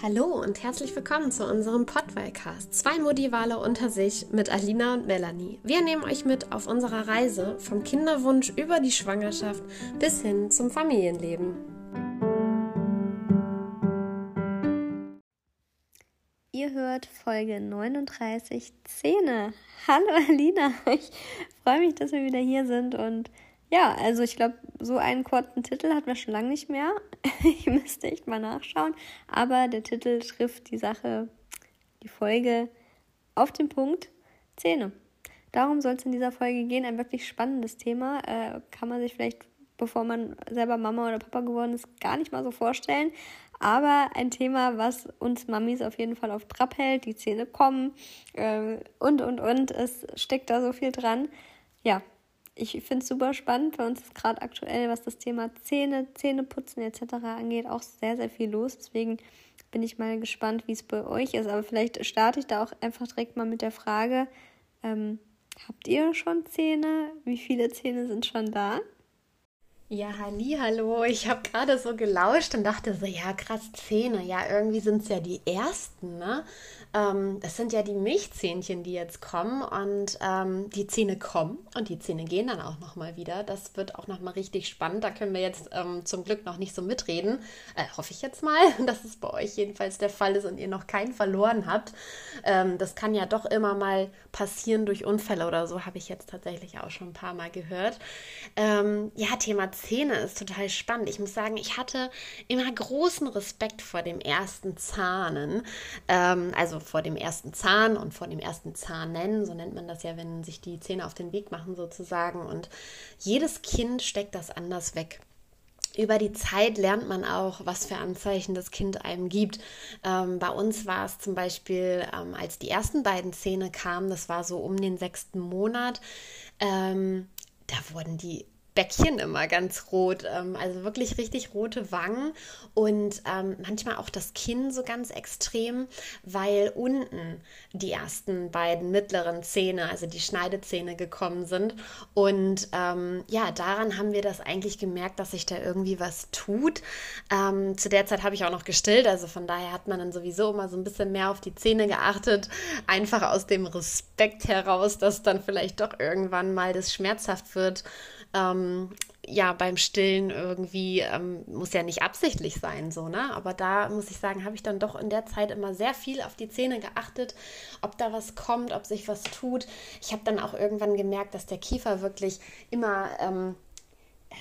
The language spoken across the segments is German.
Hallo und herzlich willkommen zu unserem Podwellcast. Zwei Modivale unter sich mit Alina und Melanie. Wir nehmen euch mit auf unserer Reise vom Kinderwunsch über die Schwangerschaft bis hin zum Familienleben. Ihr hört Folge 39 Zähne. Hallo Alina, ich freue mich, dass wir wieder hier sind und ja, also ich glaube, so einen kurzen Titel hatten wir schon lange nicht mehr. ich müsste echt mal nachschauen. Aber der Titel trifft die Sache, die Folge auf den Punkt Zähne. Darum soll es in dieser Folge gehen. Ein wirklich spannendes Thema. Äh, kann man sich vielleicht, bevor man selber Mama oder Papa geworden ist, gar nicht mal so vorstellen. Aber ein Thema, was uns Mamis auf jeden Fall auf Trab hält. Die Zähne kommen äh, und, und, und. Es steckt da so viel dran. Ja, ich finde es super spannend. Bei uns ist gerade aktuell, was das Thema Zähne, Zähneputzen etc. angeht, auch sehr, sehr viel los. Deswegen bin ich mal gespannt, wie es bei euch ist. Aber vielleicht starte ich da auch einfach direkt mal mit der Frage, ähm, habt ihr schon Zähne? Wie viele Zähne sind schon da? Ja, halli, hallo. Ich habe gerade so gelauscht und dachte so, ja, krass, Zähne. Ja, irgendwie sind es ja die ersten, ne? Ähm, das sind ja die Milchzähnchen, die jetzt kommen und ähm, die Zähne kommen und die Zähne gehen dann auch nochmal wieder. Das wird auch nochmal richtig spannend. Da können wir jetzt ähm, zum Glück noch nicht so mitreden. Äh, hoffe ich jetzt mal, dass es bei euch jedenfalls der Fall ist und ihr noch keinen verloren habt. Ähm, das kann ja doch immer mal passieren durch Unfälle oder so, habe ich jetzt tatsächlich auch schon ein paar Mal gehört. Ähm, ja, Thema Zähne ist total spannend. Ich muss sagen, ich hatte immer großen Respekt vor dem ersten Zahnen. Ähm, also vor dem ersten Zahn und vor dem ersten Zahnen, so nennt man das ja, wenn sich die Zähne auf den Weg machen sozusagen. Und jedes Kind steckt das anders weg über die Zeit lernt man auch, was für Anzeichen das Kind einem gibt. Ähm, bei uns war es zum Beispiel, ähm, als die ersten beiden Zähne kamen, das war so um den sechsten Monat, ähm, da wurden die Bäckchen immer ganz rot, ähm, also wirklich richtig rote Wangen und ähm, manchmal auch das Kinn so ganz extrem, weil unten die ersten beiden mittleren Zähne, also die Schneidezähne gekommen sind. Und ähm, ja, daran haben wir das eigentlich gemerkt, dass sich da irgendwie was tut. Ähm, zu der Zeit habe ich auch noch gestillt, also von daher hat man dann sowieso immer so ein bisschen mehr auf die Zähne geachtet, einfach aus dem Respekt heraus, dass dann vielleicht doch irgendwann mal das schmerzhaft wird ähm, ja beim Stillen irgendwie ähm, muss ja nicht absichtlich sein, so, ne? Aber da muss ich sagen, habe ich dann doch in der Zeit immer sehr viel auf die Zähne geachtet, ob da was kommt, ob sich was tut. Ich habe dann auch irgendwann gemerkt, dass der Kiefer wirklich immer ähm, äh,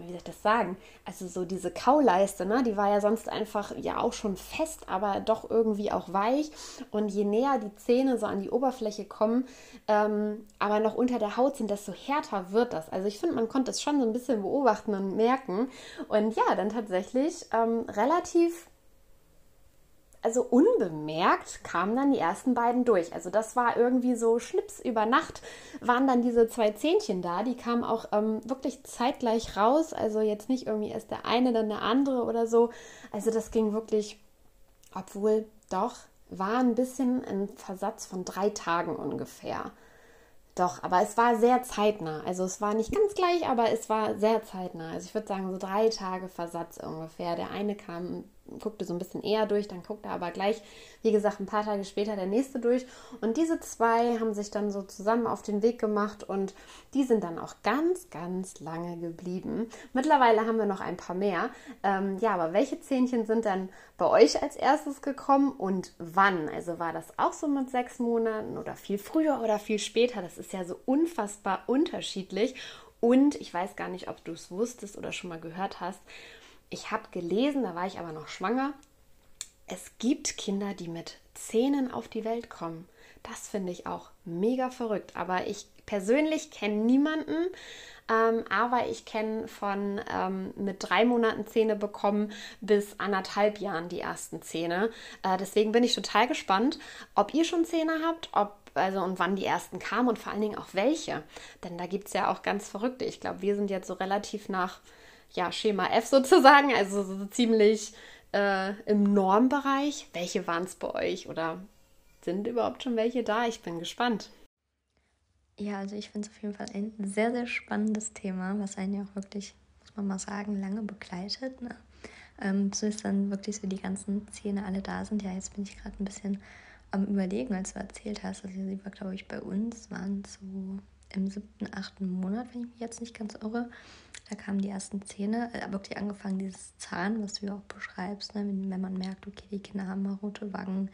wie soll ich das sagen? Also so diese Kauleiste, ne, die war ja sonst einfach ja auch schon fest, aber doch irgendwie auch weich. Und je näher die Zähne so an die Oberfläche kommen, ähm, aber noch unter der Haut sind, desto härter wird das. Also ich finde, man konnte es schon so ein bisschen beobachten und merken. Und ja, dann tatsächlich ähm, relativ also unbemerkt kamen dann die ersten beiden durch. Also das war irgendwie so Schnips über Nacht waren dann diese zwei Zähnchen da. Die kamen auch ähm, wirklich zeitgleich raus. Also jetzt nicht irgendwie erst der eine, dann der andere oder so. Also das ging wirklich, obwohl doch, war ein bisschen ein Versatz von drei Tagen ungefähr. Doch, aber es war sehr zeitnah. Also es war nicht ganz gleich, aber es war sehr zeitnah. Also ich würde sagen so drei Tage Versatz ungefähr. Der eine kam guckte so ein bisschen eher durch, dann guckte aber gleich, wie gesagt, ein paar Tage später der nächste durch. Und diese zwei haben sich dann so zusammen auf den Weg gemacht und die sind dann auch ganz, ganz lange geblieben. Mittlerweile haben wir noch ein paar mehr. Ähm, ja, aber welche Zähnchen sind dann bei euch als erstes gekommen und wann? Also war das auch so mit sechs Monaten oder viel früher oder viel später? Das ist ja so unfassbar unterschiedlich. Und ich weiß gar nicht, ob du es wusstest oder schon mal gehört hast ich habe gelesen, da war ich aber noch schwanger, es gibt Kinder, die mit Zähnen auf die Welt kommen. Das finde ich auch mega verrückt. Aber ich persönlich kenne niemanden, ähm, aber ich kenne von ähm, mit drei Monaten Zähne bekommen bis anderthalb Jahren die ersten Zähne. Äh, deswegen bin ich total gespannt, ob ihr schon Zähne habt, ob also und wann die ersten kamen und vor allen Dingen auch welche. Denn da gibt es ja auch ganz verrückte. Ich glaube, wir sind jetzt so relativ nach ja, Schema F sozusagen, also so ziemlich äh, im Normbereich. Welche waren es bei euch oder sind überhaupt schon welche da? Ich bin gespannt. Ja, also ich finde es auf jeden Fall ein sehr, sehr spannendes Thema, was einen ja auch wirklich, muss man mal sagen, lange begleitet. Ne? ähm, bis dann wirklich so die ganzen Zähne alle da sind. Ja, jetzt bin ich gerade ein bisschen am Überlegen, als du erzählt hast. Also sie war, glaube ich, bei uns, waren so im siebten, achten Monat, wenn ich mich jetzt nicht ganz irre. Da kamen die ersten Zähne, äh, wirklich angefangen, dieses Zahn, was du ja auch beschreibst, ne? wenn, wenn man merkt, okay, die Kinder haben mal rote Wangen,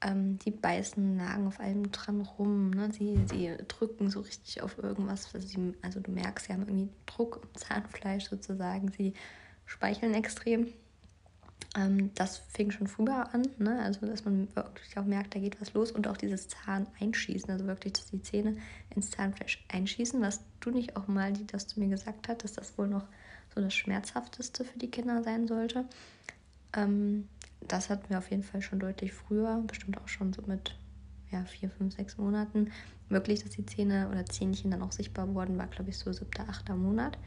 ähm, die beißen, nagen auf allem dran rum, ne? sie, sie drücken so richtig auf irgendwas. Sie, also du merkst, sie haben irgendwie Druck im Zahnfleisch sozusagen, sie speicheln extrem. Ähm, das fing schon früher an, ne? also dass man wirklich auch merkt, da geht was los und auch dieses Zahn einschießen, also wirklich, dass die Zähne ins Zahnfleisch einschießen, was du nicht auch mal, die das zu mir gesagt hast, dass das wohl noch so das Schmerzhafteste für die Kinder sein sollte. Ähm, das hatten wir auf jeden Fall schon deutlich früher, bestimmt auch schon so mit ja, vier, fünf, sechs Monaten. Wirklich, dass die Zähne oder Zähnchen dann auch sichtbar wurden, war, glaube ich, so siebter, achter Monat.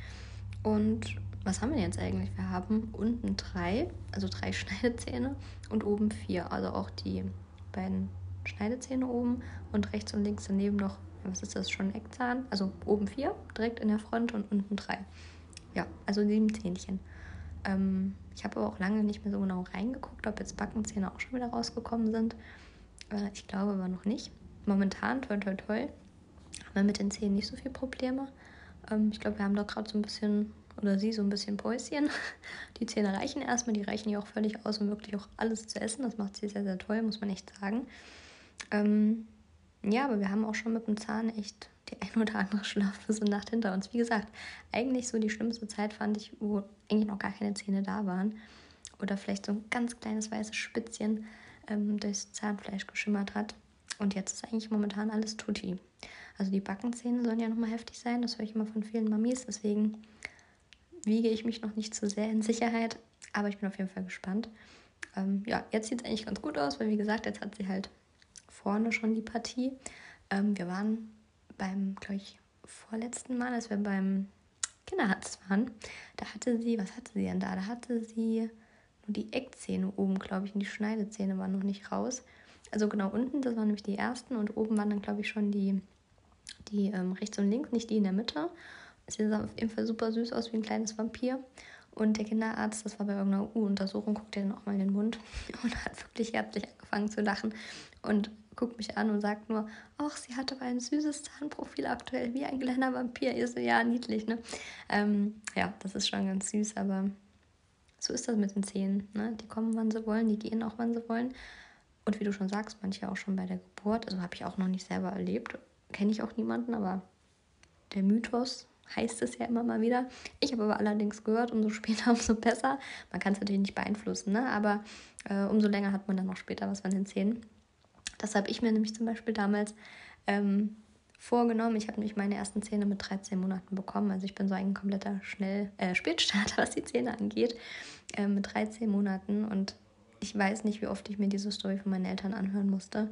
Und was haben wir jetzt eigentlich? Wir haben unten drei, also drei Schneidezähne und oben vier. Also auch die beiden Schneidezähne oben und rechts und links daneben noch, was ist das, schon Eckzahn? Also oben vier, direkt in der Front und unten drei. Ja, also sieben Zähnchen. Ähm, ich habe aber auch lange nicht mehr so genau reingeguckt, ob jetzt Backenzähne auch schon wieder rausgekommen sind. Äh, ich glaube aber noch nicht. Momentan, toll, toll, toll, haben wir mit den Zähnen nicht so viele Probleme. Ähm, ich glaube, wir haben da gerade so ein bisschen, oder sie so ein bisschen Päuschen. Die Zähne reichen erstmal, die reichen ja auch völlig aus, um wirklich auch alles zu essen. Das macht sie sehr, sehr toll, muss man echt sagen. Ähm, ja, aber wir haben auch schon mit dem Zahn echt die ein oder andere schlaflose Nacht hinter uns. Wie gesagt, eigentlich so die schlimmste Zeit fand ich, wo eigentlich noch gar keine Zähne da waren. Oder vielleicht so ein ganz kleines weißes Spitzchen ähm, durchs Zahnfleisch geschimmert hat. Und jetzt ist eigentlich momentan alles tutti. Also die Backenzähne sollen ja nochmal heftig sein, das höre ich immer von vielen Mamis, deswegen wiege ich mich noch nicht so sehr in Sicherheit, aber ich bin auf jeden Fall gespannt. Ähm, ja, jetzt sieht es eigentlich ganz gut aus, weil wie gesagt, jetzt hat sie halt vorne schon die Partie. Ähm, wir waren beim, glaube ich, vorletzten Mal, als wir beim Kinderarzt waren, da hatte sie, was hatte sie denn da? Da hatte sie nur die Eckzähne oben, glaube ich, und die Schneidezähne waren noch nicht raus. Also genau unten, das waren nämlich die ersten und oben waren dann, glaube ich, schon die die ähm, rechts und links, nicht die in der Mitte. Sie sah auf jeden Fall super süß aus wie ein kleines Vampir. Und der Kinderarzt, das war bei irgendeiner U-Untersuchung, guckt ihr dann auch mal in den Mund und hat wirklich herzlich angefangen zu lachen und guckt mich an und sagt nur, ach, sie hatte aber ein süßes Zahnprofil aktuell, wie ein kleiner Vampir. Ihr so, ja, niedlich, ne? Ähm, ja, das ist schon ganz süß, aber so ist das mit den Zähnen, ne? Die kommen, wann sie wollen, die gehen auch, wann sie wollen. Und wie du schon sagst, manche auch schon bei der Geburt, also habe ich auch noch nicht selber erlebt kenne ich auch niemanden, aber der Mythos heißt es ja immer mal wieder. Ich habe aber allerdings gehört, umso später, umso besser. Man kann es natürlich nicht beeinflussen, ne? aber äh, umso länger hat man dann noch später was von den Zähnen. Das habe ich mir nämlich zum Beispiel damals ähm, vorgenommen. Ich habe nämlich meine ersten Zähne mit 13 Monaten bekommen. Also ich bin so ein kompletter Schnell äh, Spätstarter, was die Zähne angeht, äh, mit 13 Monaten. Und ich weiß nicht, wie oft ich mir diese Story von meinen Eltern anhören musste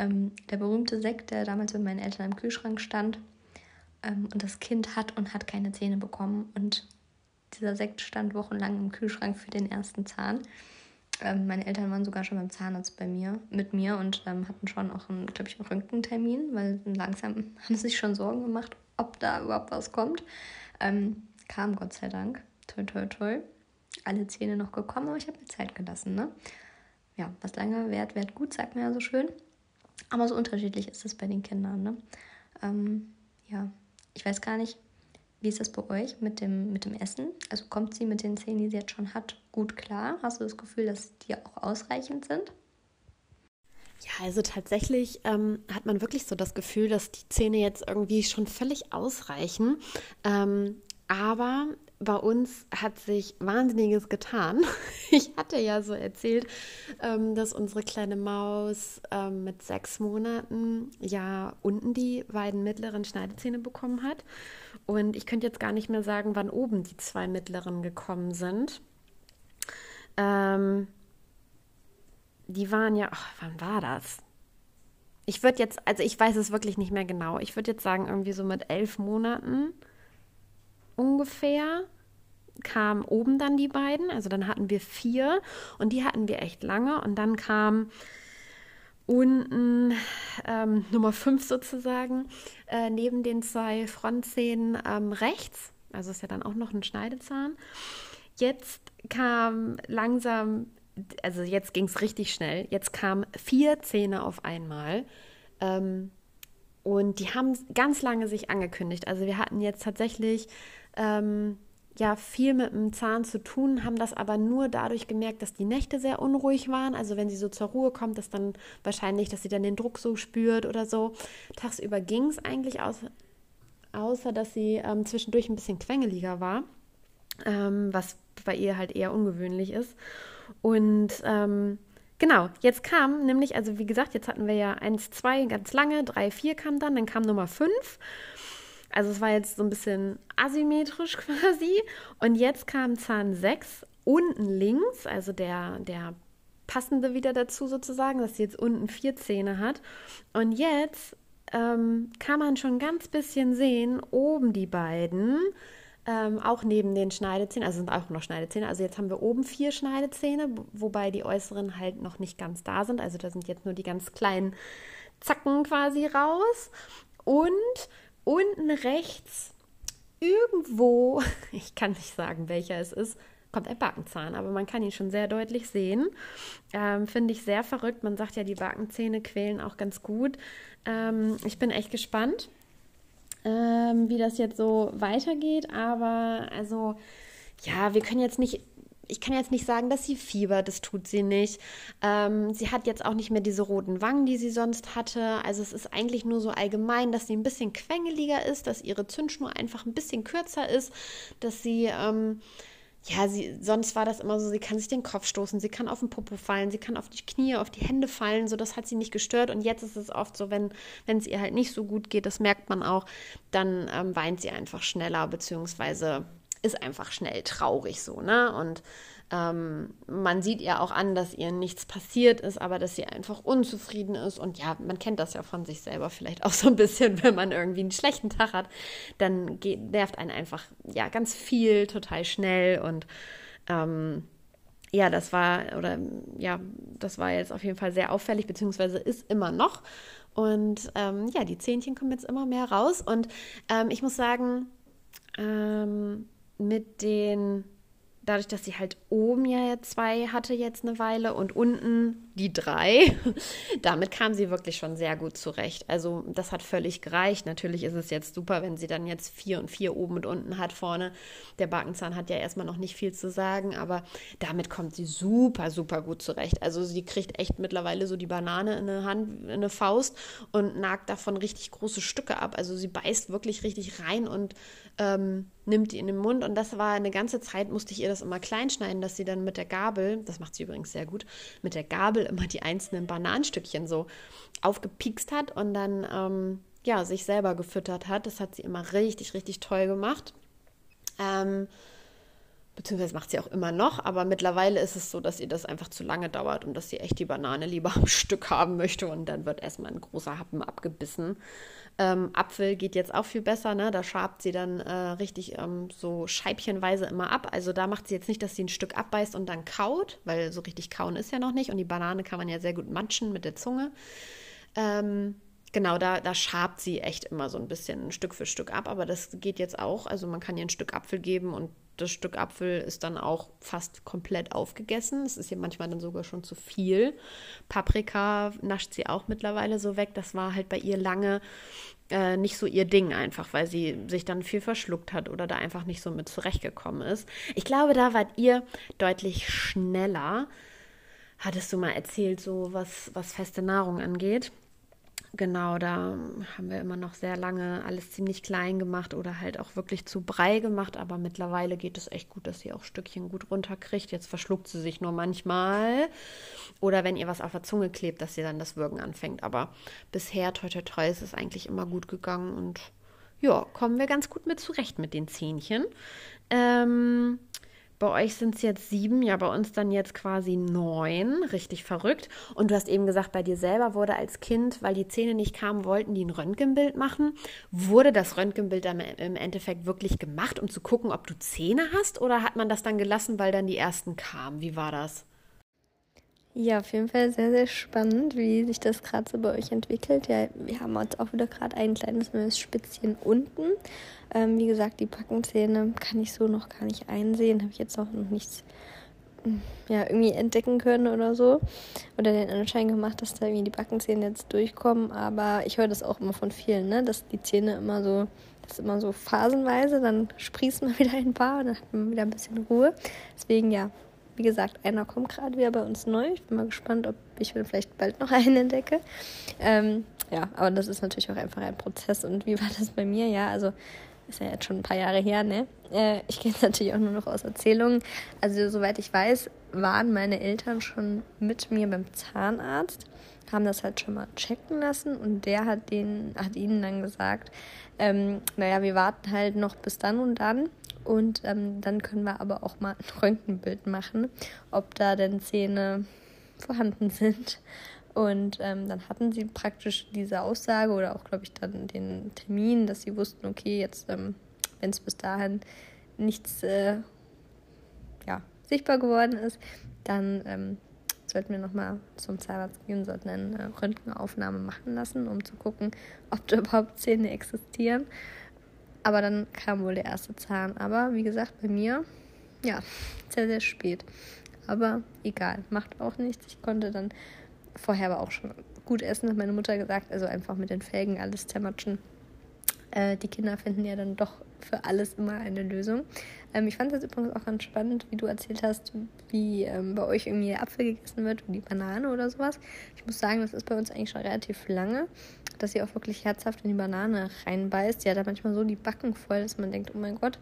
ähm, der berühmte Sekt, der damals mit meinen Eltern im Kühlschrank stand. Ähm, und das Kind hat und hat keine Zähne bekommen. Und dieser Sekt stand wochenlang im Kühlschrank für den ersten Zahn. Ähm, meine Eltern waren sogar schon beim Zahnarzt bei mir, mit mir und ähm, hatten schon auch, einen, glaube ich, einen Röntgentermin, weil langsam haben sie sich schon Sorgen gemacht, ob da überhaupt was kommt. Ähm, kam Gott sei Dank. Toll, toll, toll. Alle Zähne noch gekommen, aber ich habe mir Zeit gelassen. Ne? Ja, was lange währt, währt gut, sagt man ja so schön. Aber so unterschiedlich ist es bei den Kindern. Ne? Ähm, ja, ich weiß gar nicht, wie ist das bei euch mit dem, mit dem Essen? Also kommt sie mit den Zähnen, die sie jetzt schon hat, gut klar? Hast du das Gefühl, dass die auch ausreichend sind? Ja, also tatsächlich ähm, hat man wirklich so das Gefühl, dass die Zähne jetzt irgendwie schon völlig ausreichen. Ähm, aber bei uns hat sich Wahnsinniges getan. Ich hatte ja so erzählt, ähm, dass unsere kleine Maus ähm, mit sechs Monaten ja unten die beiden mittleren Schneidezähne bekommen hat. Und ich könnte jetzt gar nicht mehr sagen, wann oben die zwei mittleren gekommen sind. Ähm, die waren ja, ach, wann war das? Ich würde jetzt, also ich weiß es wirklich nicht mehr genau. Ich würde jetzt sagen, irgendwie so mit elf Monaten ungefähr kamen oben dann die beiden. Also dann hatten wir vier und die hatten wir echt lange. Und dann kam unten ähm, Nummer fünf sozusagen äh, neben den zwei Frontzähnen ähm, rechts. Also ist ja dann auch noch ein Schneidezahn. Jetzt kam langsam, also jetzt ging es richtig schnell, jetzt kamen vier Zähne auf einmal. Ähm, und die haben ganz lange sich angekündigt. Also wir hatten jetzt tatsächlich ähm, ja viel mit dem Zahn zu tun, haben das aber nur dadurch gemerkt, dass die Nächte sehr unruhig waren. Also wenn sie so zur Ruhe kommt, dass dann wahrscheinlich, dass sie dann den Druck so spürt oder so. Tagsüber ging es eigentlich aus, außer dass sie ähm, zwischendurch ein bisschen quengeliger war, ähm, was bei ihr halt eher ungewöhnlich ist. Und ähm, genau, jetzt kam nämlich, also wie gesagt, jetzt hatten wir ja 1, 2 ganz lange, 3, 4 kam dann, dann kam Nummer 5. Also es war jetzt so ein bisschen asymmetrisch quasi. Und jetzt kam Zahn 6 unten links, also der, der passende wieder dazu sozusagen, dass sie jetzt unten vier Zähne hat. Und jetzt ähm, kann man schon ganz bisschen sehen, oben die beiden, ähm, auch neben den Schneidezähnen, also sind auch noch Schneidezähne. Also jetzt haben wir oben vier Schneidezähne, wobei die äußeren halt noch nicht ganz da sind. Also da sind jetzt nur die ganz kleinen Zacken quasi raus. Und unten rechts irgendwo, ich kann nicht sagen, welcher es ist, kommt ein Backenzahn, aber man kann ihn schon sehr deutlich sehen. Ähm, Finde ich sehr verrückt. Man sagt ja, die Backenzähne quälen auch ganz gut. Ähm, ich bin echt gespannt, ähm, wie das jetzt so weitergeht. Aber also, ja, wir können jetzt nicht ich kann jetzt nicht sagen, dass sie fiebert, das tut sie nicht. Ähm, sie hat jetzt auch nicht mehr diese roten Wangen, die sie sonst hatte. Also es ist eigentlich nur so allgemein, dass sie ein bisschen quengeliger ist, dass ihre Zündschnur einfach ein bisschen kürzer ist, dass sie ähm, ja, sie, sonst war das immer so, sie kann sich den Kopf stoßen, sie kann auf den Popo fallen, sie kann auf die Knie, auf die Hände fallen, so das hat sie nicht gestört. Und jetzt ist es oft so, wenn es ihr halt nicht so gut geht, das merkt man auch, dann ähm, weint sie einfach schneller, beziehungsweise ist einfach schnell traurig so, ne? Und ähm, man sieht ihr auch an, dass ihr nichts passiert ist, aber dass sie einfach unzufrieden ist. Und ja, man kennt das ja von sich selber vielleicht auch so ein bisschen, wenn man irgendwie einen schlechten Tag hat, dann geht, nervt einen einfach ja ganz viel, total schnell und ähm, ja, das war, oder ja, das war jetzt auf jeden Fall sehr auffällig, beziehungsweise ist immer noch. Und ähm, ja, die Zähnchen kommen jetzt immer mehr raus. Und ähm, ich muss sagen, ähm, mit den dadurch, dass sie halt oben ja zwei hatte jetzt eine Weile und unten die drei, damit kam sie wirklich schon sehr gut zurecht. Also das hat völlig gereicht. Natürlich ist es jetzt super, wenn sie dann jetzt vier und vier oben und unten hat vorne. Der Backenzahn hat ja erstmal noch nicht viel zu sagen, aber damit kommt sie super, super gut zurecht. Also sie kriegt echt mittlerweile so die Banane in eine Hand, in eine Faust und nagt davon richtig große Stücke ab. Also sie beißt wirklich richtig rein und ähm, nimmt die in den Mund. Und das war eine ganze Zeit, musste ich ihr das immer klein schneiden, dass sie dann mit der Gabel, das macht sie übrigens sehr gut, mit der Gabel immer die einzelnen Bananenstückchen so aufgepikst hat und dann ähm, ja, sich selber gefüttert hat. Das hat sie immer richtig, richtig toll gemacht. Ähm, beziehungsweise macht sie auch immer noch, aber mittlerweile ist es so, dass ihr das einfach zu lange dauert und dass sie echt die Banane lieber am Stück haben möchte und dann wird erstmal ein großer Happen abgebissen. Ähm, Apfel geht jetzt auch viel besser, ne? Da schabt sie dann äh, richtig ähm, so scheibchenweise immer ab. Also da macht sie jetzt nicht, dass sie ein Stück abbeißt und dann kaut, weil so richtig kauen ist ja noch nicht. Und die Banane kann man ja sehr gut matschen mit der Zunge. Ähm, genau, da, da schabt sie echt immer so ein bisschen Stück für Stück ab, aber das geht jetzt auch. Also man kann ihr ein Stück Apfel geben und das Stück Apfel ist dann auch fast komplett aufgegessen. Es ist ihr manchmal dann sogar schon zu viel. Paprika nascht sie auch mittlerweile so weg. Das war halt bei ihr lange äh, nicht so ihr Ding einfach, weil sie sich dann viel verschluckt hat oder da einfach nicht so mit zurechtgekommen ist. Ich glaube, da wart ihr deutlich schneller. Hattest du mal erzählt, so was, was feste Nahrung angeht? Genau, da haben wir immer noch sehr lange alles ziemlich klein gemacht oder halt auch wirklich zu Brei gemacht. Aber mittlerweile geht es echt gut, dass sie auch Stückchen gut runterkriegt. Jetzt verschluckt sie sich nur manchmal. Oder wenn ihr was auf der Zunge klebt, dass sie dann das Würgen anfängt. Aber bisher, toi, toi, toi, ist es eigentlich immer gut gegangen. Und ja, kommen wir ganz gut mit zurecht mit den Zähnchen. Ähm, bei euch sind es jetzt sieben, ja, bei uns dann jetzt quasi neun. Richtig verrückt. Und du hast eben gesagt, bei dir selber wurde als Kind, weil die Zähne nicht kamen, wollten die ein Röntgenbild machen. Wurde das Röntgenbild dann im Endeffekt wirklich gemacht, um zu gucken, ob du Zähne hast? Oder hat man das dann gelassen, weil dann die ersten kamen? Wie war das? Ja, auf jeden Fall sehr, sehr spannend, wie sich das gerade so bei euch entwickelt. Ja, wir haben jetzt auch wieder gerade ein kleines neues Spitzchen unten. Ähm, wie gesagt, die Backenzähne kann ich so noch gar nicht einsehen. Habe ich jetzt auch noch nichts ja, irgendwie entdecken können oder so. Oder den Anschein gemacht, dass da irgendwie die Backenzähne jetzt durchkommen. Aber ich höre das auch immer von vielen, ne? dass die Zähne immer so, das ist immer so phasenweise, dann sprießt man wieder ein paar und dann hat man wieder ein bisschen Ruhe. Deswegen ja, wie gesagt, einer kommt gerade wieder bei uns neu. Ich bin mal gespannt, ob ich vielleicht bald noch einen entdecke. Ähm, ja, aber das ist natürlich auch einfach ein Prozess. Und wie war das bei mir? Ja, also ist ja jetzt schon ein paar Jahre her, ne? Äh, ich kenne es natürlich auch nur noch aus Erzählungen. Also, soweit ich weiß, waren meine Eltern schon mit mir beim Zahnarzt, haben das halt schon mal checken lassen und der hat, den, hat ihnen dann gesagt, ähm, naja, wir warten halt noch bis dann und dann. Und ähm, dann können wir aber auch mal ein Röntgenbild machen, ob da denn Zähne vorhanden sind. Und ähm, dann hatten sie praktisch diese Aussage oder auch, glaube ich, dann den Termin, dass sie wussten, okay, jetzt, ähm, wenn es bis dahin nichts äh, ja, sichtbar geworden ist, dann ähm, sollten wir nochmal zum Zahnarzt gehen, sollten eine Röntgenaufnahme machen lassen, um zu gucken, ob da überhaupt Zähne existieren. Aber dann kam wohl der erste Zahn. Aber wie gesagt, bei mir, ja, sehr, sehr spät. Aber egal, macht auch nichts. Ich konnte dann vorher aber auch schon gut essen, hat meine Mutter gesagt. Also einfach mit den Felgen alles zermatschen. Äh, die Kinder finden ja dann doch für alles immer eine Lösung. Ähm, ich fand es übrigens auch ganz spannend, wie du erzählt hast, wie ähm, bei euch irgendwie Apfel gegessen wird und die Banane oder sowas. Ich muss sagen, das ist bei uns eigentlich schon relativ lange, dass sie auch wirklich herzhaft in die Banane reinbeißt. Die hat da manchmal so die Backen voll, dass man denkt, oh mein Gott,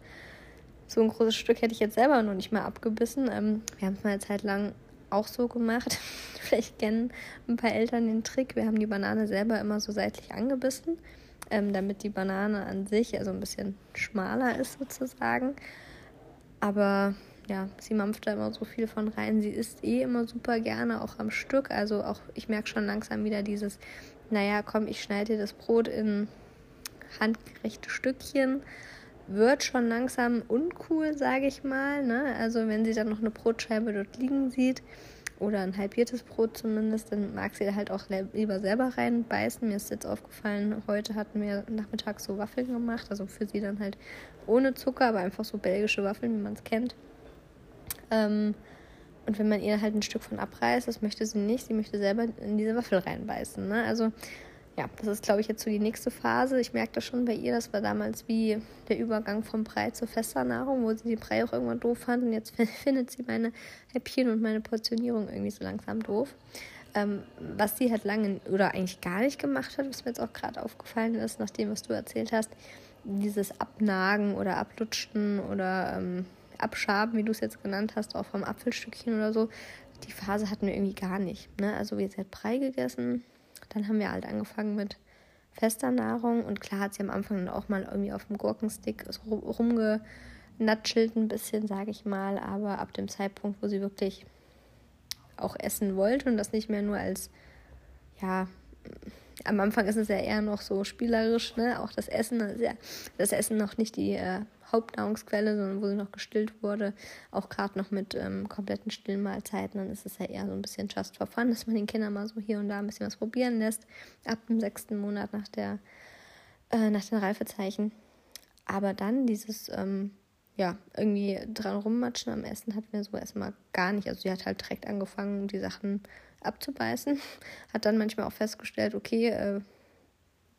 so ein großes Stück hätte ich jetzt selber noch nicht mal abgebissen. Ähm, wir haben es mal eine Zeit lang auch so gemacht. Vielleicht kennen ein paar Eltern den Trick. Wir haben die Banane selber immer so seitlich angebissen, ähm, damit die Banane an sich also ein bisschen schmaler ist sozusagen. Aber ja, sie mampft da immer so viel von rein. Sie isst eh immer super gerne, auch am Stück. Also auch, ich merke schon langsam wieder dieses, naja, komm, ich schneide dir das Brot in handgerechte Stückchen wird schon langsam uncool, sage ich mal. Ne? Also wenn sie dann noch eine Brotscheibe dort liegen sieht oder ein halbiertes Brot zumindest, dann mag sie halt auch lieber selber reinbeißen. Mir ist jetzt aufgefallen, heute hatten wir nachmittags so Waffeln gemacht, also für sie dann halt ohne Zucker, aber einfach so belgische Waffeln, wie man es kennt. Ähm, und wenn man ihr halt ein Stück von abreißt, das möchte sie nicht, sie möchte selber in diese Waffel reinbeißen. Ne? Also ja, das ist, glaube ich, jetzt so die nächste Phase. Ich merke das schon bei ihr, das war damals wie der Übergang vom Brei zur fester Nahrung, wo sie den Brei auch irgendwann doof fand und jetzt findet sie meine Häppchen und meine Portionierung irgendwie so langsam doof. Ähm, was sie halt lange oder eigentlich gar nicht gemacht hat, was mir jetzt auch gerade aufgefallen ist, nach dem, was du erzählt hast, dieses Abnagen oder Ablutschen oder ähm, Abschaben, wie du es jetzt genannt hast, auch vom Apfelstückchen oder so, die Phase hatten wir irgendwie gar nicht. Ne? Also wir hat Brei gegessen, dann haben wir halt angefangen mit fester Nahrung und klar hat sie am Anfang dann auch mal irgendwie auf dem Gurkenstick rumgenatschelt ein bisschen, sage ich mal, aber ab dem Zeitpunkt, wo sie wirklich auch essen wollte und das nicht mehr nur als, ja, am Anfang ist es ja eher noch so spielerisch, ne? Auch das Essen, das, ja, das Essen noch nicht die äh, Hauptnahrungsquelle, sondern wo sie noch gestillt wurde, auch gerade noch mit ähm, kompletten Stillmahlzeiten, dann ist es ja eher so ein bisschen just for fun, dass man den Kindern mal so hier und da ein bisschen was probieren lässt, ab dem sechsten Monat nach der äh, nach den Reifezeichen. Aber dann dieses ähm, ja, irgendwie dran rummatschen am Essen hatten wir so erstmal gar nicht. Also sie hat halt direkt angefangen, die Sachen abzubeißen. Hat dann manchmal auch festgestellt, okay, äh,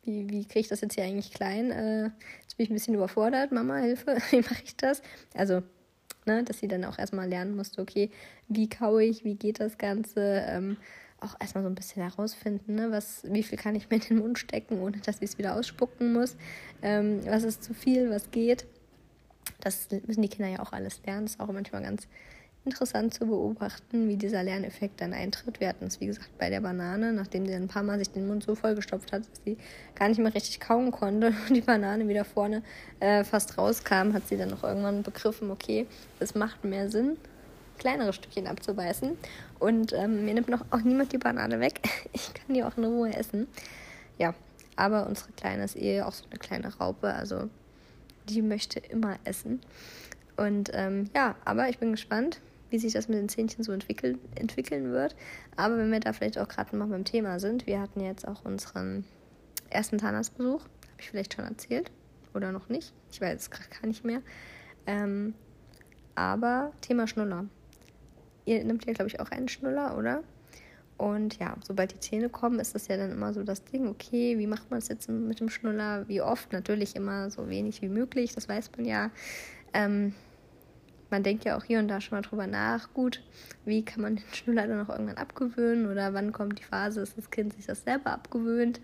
wie, wie kriege ich das jetzt hier eigentlich klein? Äh, jetzt bin ich ein bisschen überfordert, Mama, Hilfe, wie mache ich das? Also, ne, dass sie dann auch erstmal lernen musste, okay, wie kaue ich, wie geht das Ganze? Ähm, auch erstmal so ein bisschen herausfinden, ne, was, wie viel kann ich mir in den Mund stecken, ohne dass ich es wieder ausspucken muss. Ähm, was ist zu viel, was geht. Das müssen die Kinder ja auch alles lernen. Das ist auch manchmal ganz interessant zu beobachten, wie dieser Lerneffekt dann eintritt. Wir hatten es, wie gesagt, bei der Banane, nachdem sie ein paar Mal sich den Mund so vollgestopft hat, dass sie gar nicht mehr richtig kauen konnte und die Banane wieder vorne äh, fast rauskam, hat sie dann noch irgendwann begriffen, okay, es macht mehr Sinn, kleinere Stückchen abzubeißen. Und ähm, mir nimmt noch auch niemand die Banane weg. Ich kann die auch in Ruhe essen. Ja, aber unsere Kleine ist eh auch so eine kleine Raupe, also die möchte immer essen. Und ähm, ja, aber ich bin gespannt, wie sich das mit den Zähnchen so entwickeln, entwickeln wird. Aber wenn wir da vielleicht auch gerade mal beim Thema sind, wir hatten jetzt auch unseren ersten Zahnarztbesuch, habe ich vielleicht schon erzählt oder noch nicht. Ich weiß es gerade gar nicht mehr. Ähm, aber Thema Schnuller. Ihr nimmt ja, glaube ich, auch einen Schnuller, oder? Und ja, sobald die Zähne kommen, ist das ja dann immer so das Ding, okay, wie macht man es jetzt mit dem Schnuller? Wie oft? Natürlich immer so wenig wie möglich, das weiß man ja. Ähm, man denkt ja auch hier und da schon mal drüber nach, gut, wie kann man den Schnuller dann auch irgendwann abgewöhnen oder wann kommt die Phase, dass das Kind sich das selber abgewöhnt.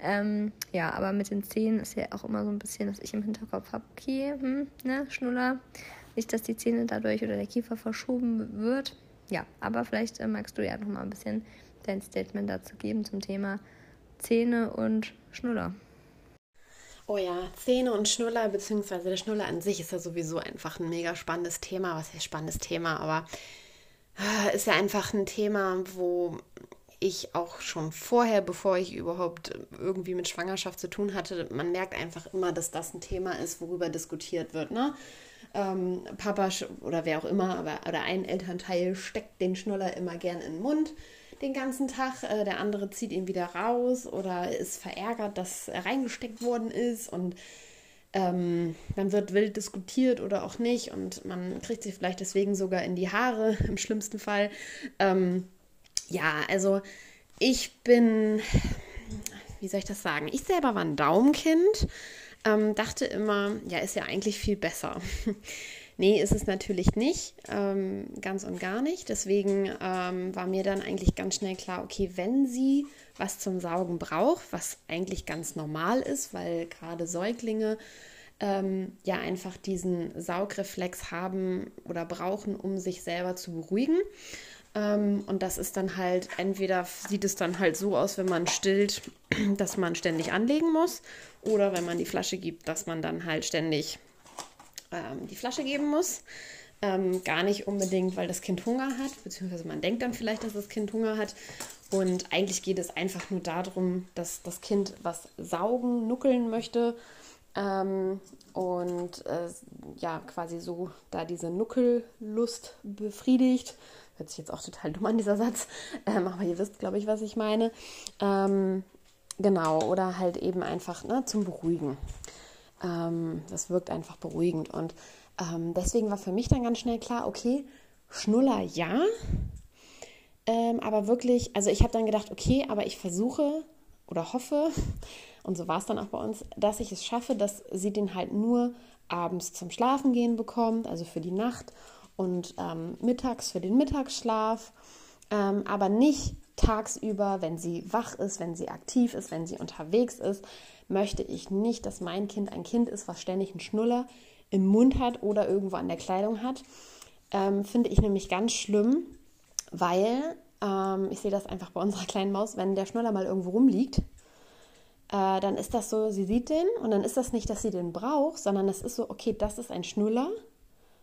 Ähm, ja, aber mit den Zähnen ist ja auch immer so ein bisschen, dass ich im Hinterkopf habe, okay, hm, ne, Schnuller, nicht, dass die Zähne dadurch oder der Kiefer verschoben wird. Ja, aber vielleicht äh, magst du ja noch mal ein bisschen dein Statement dazu geben zum Thema Zähne und Schnuller. Oh ja, Zähne und Schnuller, beziehungsweise der Schnuller an sich ist ja sowieso einfach ein mega spannendes Thema. Was heißt spannendes Thema? Aber äh, ist ja einfach ein Thema, wo ich auch schon vorher, bevor ich überhaupt irgendwie mit Schwangerschaft zu tun hatte, man merkt einfach immer, dass das ein Thema ist, worüber diskutiert wird. Ne? Ähm, Papa oder wer auch immer, aber oder ein Elternteil steckt den Schnuller immer gern in den Mund den ganzen Tag, äh, der andere zieht ihn wieder raus oder ist verärgert, dass er reingesteckt worden ist und ähm, dann wird wild diskutiert oder auch nicht und man kriegt sich vielleicht deswegen sogar in die Haare im schlimmsten Fall. Ähm, ja, also ich bin, wie soll ich das sagen? Ich selber war ein Daumenkind, ähm, dachte immer, ja, ist ja eigentlich viel besser. nee, ist es natürlich nicht, ähm, ganz und gar nicht. Deswegen ähm, war mir dann eigentlich ganz schnell klar, okay, wenn sie was zum Saugen braucht, was eigentlich ganz normal ist, weil gerade Säuglinge ähm, ja einfach diesen Saugreflex haben oder brauchen, um sich selber zu beruhigen. Ähm, und das ist dann halt, entweder sieht es dann halt so aus, wenn man stillt, dass man ständig anlegen muss, oder wenn man die Flasche gibt, dass man dann halt ständig ähm, die Flasche geben muss. Ähm, gar nicht unbedingt, weil das Kind Hunger hat, beziehungsweise man denkt dann vielleicht, dass das Kind Hunger hat. Und eigentlich geht es einfach nur darum, dass das Kind was saugen, nuckeln möchte. Ähm, und äh, ja, quasi so da diese Nuckellust befriedigt Hört sich jetzt auch total dumm an, dieser Satz. Ähm, aber ihr wisst, glaube ich, was ich meine. Ähm, genau, oder halt eben einfach ne, zum Beruhigen. Ähm, das wirkt einfach beruhigend. Und ähm, deswegen war für mich dann ganz schnell klar, okay, Schnuller ja. Ähm, aber wirklich, also ich habe dann gedacht, okay, aber ich versuche oder hoffe, und so war es dann auch bei uns, dass ich es schaffe, dass sie den halt nur abends zum Schlafen gehen bekommt, also für die Nacht und ähm, mittags für den Mittagsschlaf, ähm, aber nicht tagsüber, wenn sie wach ist, wenn sie aktiv ist, wenn sie unterwegs ist, möchte ich nicht, dass mein Kind ein Kind ist, was ständig einen Schnuller im Mund hat oder irgendwo an der Kleidung hat. Ähm, finde ich nämlich ganz schlimm, weil ähm, ich sehe das einfach bei unserer kleinen Maus, wenn der Schnuller mal irgendwo rumliegt, äh, dann ist das so, sie sieht den und dann ist das nicht, dass sie den braucht, sondern es ist so, okay, das ist ein Schnuller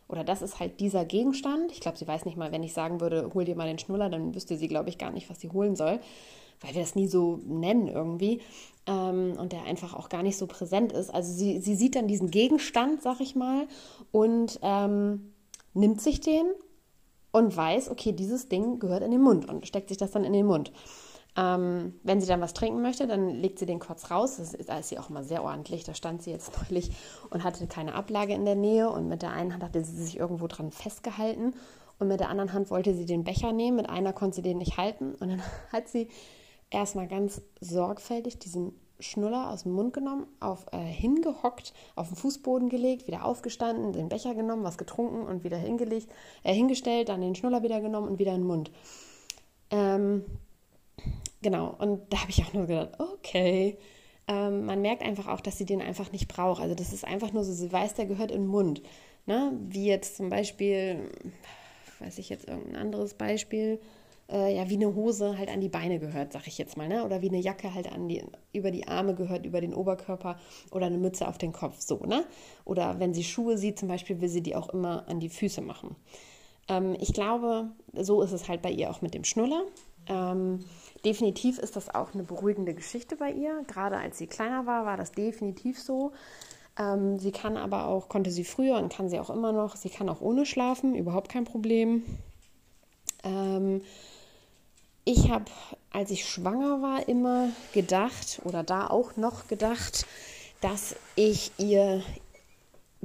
oder das ist halt dieser Gegenstand. Ich glaube, sie weiß nicht mal, wenn ich sagen würde, hol dir mal den Schnuller, dann wüsste sie, glaube ich, gar nicht, was sie holen soll, weil wir das nie so nennen irgendwie ähm, und der einfach auch gar nicht so präsent ist. Also sie, sie sieht dann diesen Gegenstand, sag ich mal, und ähm, nimmt sich den und weiß, okay, dieses Ding gehört in den Mund und steckt sich das dann in den Mund. Ähm, wenn sie dann was trinken möchte, dann legt sie den kurz raus. Das ist, da ist sie auch immer sehr ordentlich. Da stand sie jetzt neulich und hatte keine Ablage in der Nähe. Und mit der einen Hand hatte sie sich irgendwo dran festgehalten. Und mit der anderen Hand wollte sie den Becher nehmen. Mit einer konnte sie den nicht halten. Und dann hat sie erstmal ganz sorgfältig diesen Schnuller aus dem Mund genommen, auf, äh, hingehockt, auf den Fußboden gelegt, wieder aufgestanden, den Becher genommen, was getrunken und wieder hingelegt, äh, hingestellt, dann den Schnuller wieder genommen und wieder in den Mund. Ähm, genau, und da habe ich auch nur gedacht, okay. Ähm, man merkt einfach auch, dass sie den einfach nicht braucht. Also das ist einfach nur so, sie weiß, der gehört in den Mund. Ne? Wie jetzt zum Beispiel, weiß ich jetzt irgendein anderes Beispiel, äh, ja, wie eine Hose halt an die Beine gehört, sag ich jetzt mal, ne? Oder wie eine Jacke halt an die, über die Arme gehört, über den Oberkörper oder eine Mütze auf den Kopf, so, ne? Oder wenn sie Schuhe sieht, zum Beispiel, will sie die auch immer an die Füße machen. Ähm, ich glaube, so ist es halt bei ihr auch mit dem Schnuller. Ähm, definitiv ist das auch eine beruhigende Geschichte bei ihr. Gerade als sie kleiner war, war das definitiv so. Ähm, sie kann aber auch, konnte sie früher und kann sie auch immer noch, sie kann auch ohne schlafen, überhaupt kein Problem. Ähm, ich habe, als ich schwanger war, immer gedacht oder da auch noch gedacht, dass ich ihr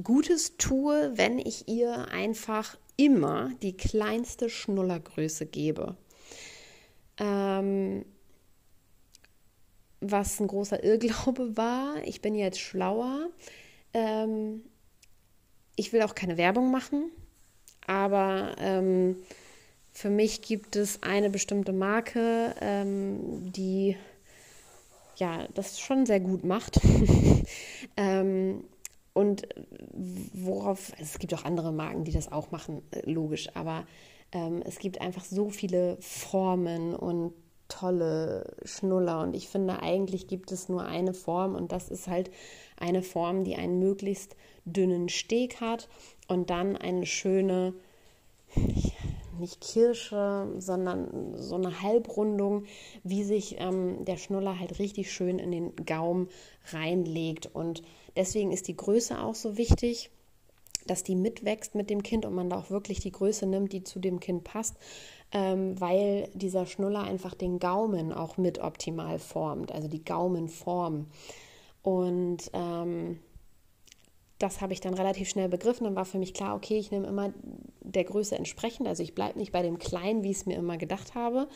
Gutes tue, wenn ich ihr einfach immer die kleinste Schnullergröße gebe. Ähm, was ein großer Irrglaube war, ich bin jetzt schlauer. Ähm, ich will auch keine Werbung machen, aber ähm, für mich gibt es eine bestimmte Marke, ähm, die ja das schon sehr gut macht. Ähm, und worauf, es gibt auch andere Marken, die das auch machen, äh, logisch, aber ähm, es gibt einfach so viele Formen und tolle Schnuller und ich finde eigentlich gibt es nur eine Form und das ist halt eine Form, die einen möglichst dünnen Steg hat und dann eine schöne, nicht Kirsche, sondern so eine Halbrundung, wie sich ähm, der Schnuller halt richtig schön in den Gaum reinlegt und Deswegen ist die Größe auch so wichtig, dass die mitwächst mit dem Kind und man da auch wirklich die Größe nimmt, die zu dem Kind passt, ähm, weil dieser Schnuller einfach den Gaumen auch mit optimal formt, also die Gaumenform. Und ähm, das habe ich dann relativ schnell begriffen. Dann war für mich klar, okay, ich nehme immer der Größe entsprechend. Also ich bleibe nicht bei dem Kleinen, wie ich es mir immer gedacht habe,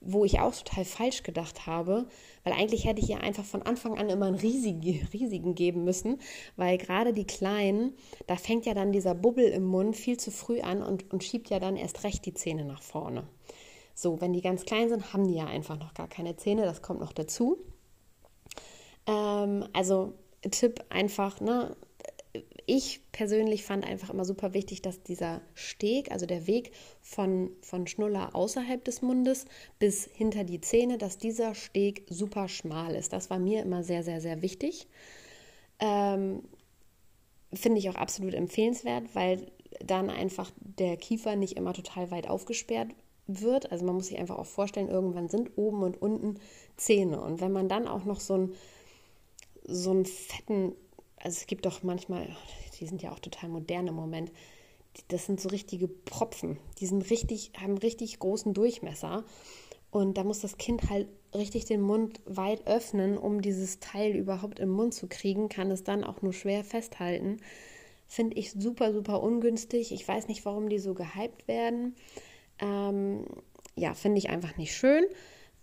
wo ich auch total falsch gedacht habe, weil eigentlich hätte ich ihr einfach von Anfang an immer einen riesigen, riesigen geben müssen, weil gerade die Kleinen, da fängt ja dann dieser Bubbel im Mund viel zu früh an und, und schiebt ja dann erst recht die Zähne nach vorne. So, wenn die ganz klein sind, haben die ja einfach noch gar keine Zähne, das kommt noch dazu. Ähm, also Tipp einfach, ne, ich persönlich fand einfach immer super wichtig, dass dieser Steg, also der Weg von, von Schnuller außerhalb des Mundes bis hinter die Zähne, dass dieser Steg super schmal ist. Das war mir immer sehr, sehr, sehr wichtig. Ähm, Finde ich auch absolut empfehlenswert, weil dann einfach der Kiefer nicht immer total weit aufgesperrt wird. Also man muss sich einfach auch vorstellen, irgendwann sind oben und unten Zähne. Und wenn man dann auch noch so einen, so einen fetten also es gibt doch manchmal, die sind ja auch total modern im Moment, das sind so richtige Propfen. Die sind richtig, haben richtig großen Durchmesser. Und da muss das Kind halt richtig den Mund weit öffnen, um dieses Teil überhaupt im Mund zu kriegen, kann es dann auch nur schwer festhalten. Finde ich super, super ungünstig. Ich weiß nicht, warum die so gehypt werden. Ähm, ja, finde ich einfach nicht schön.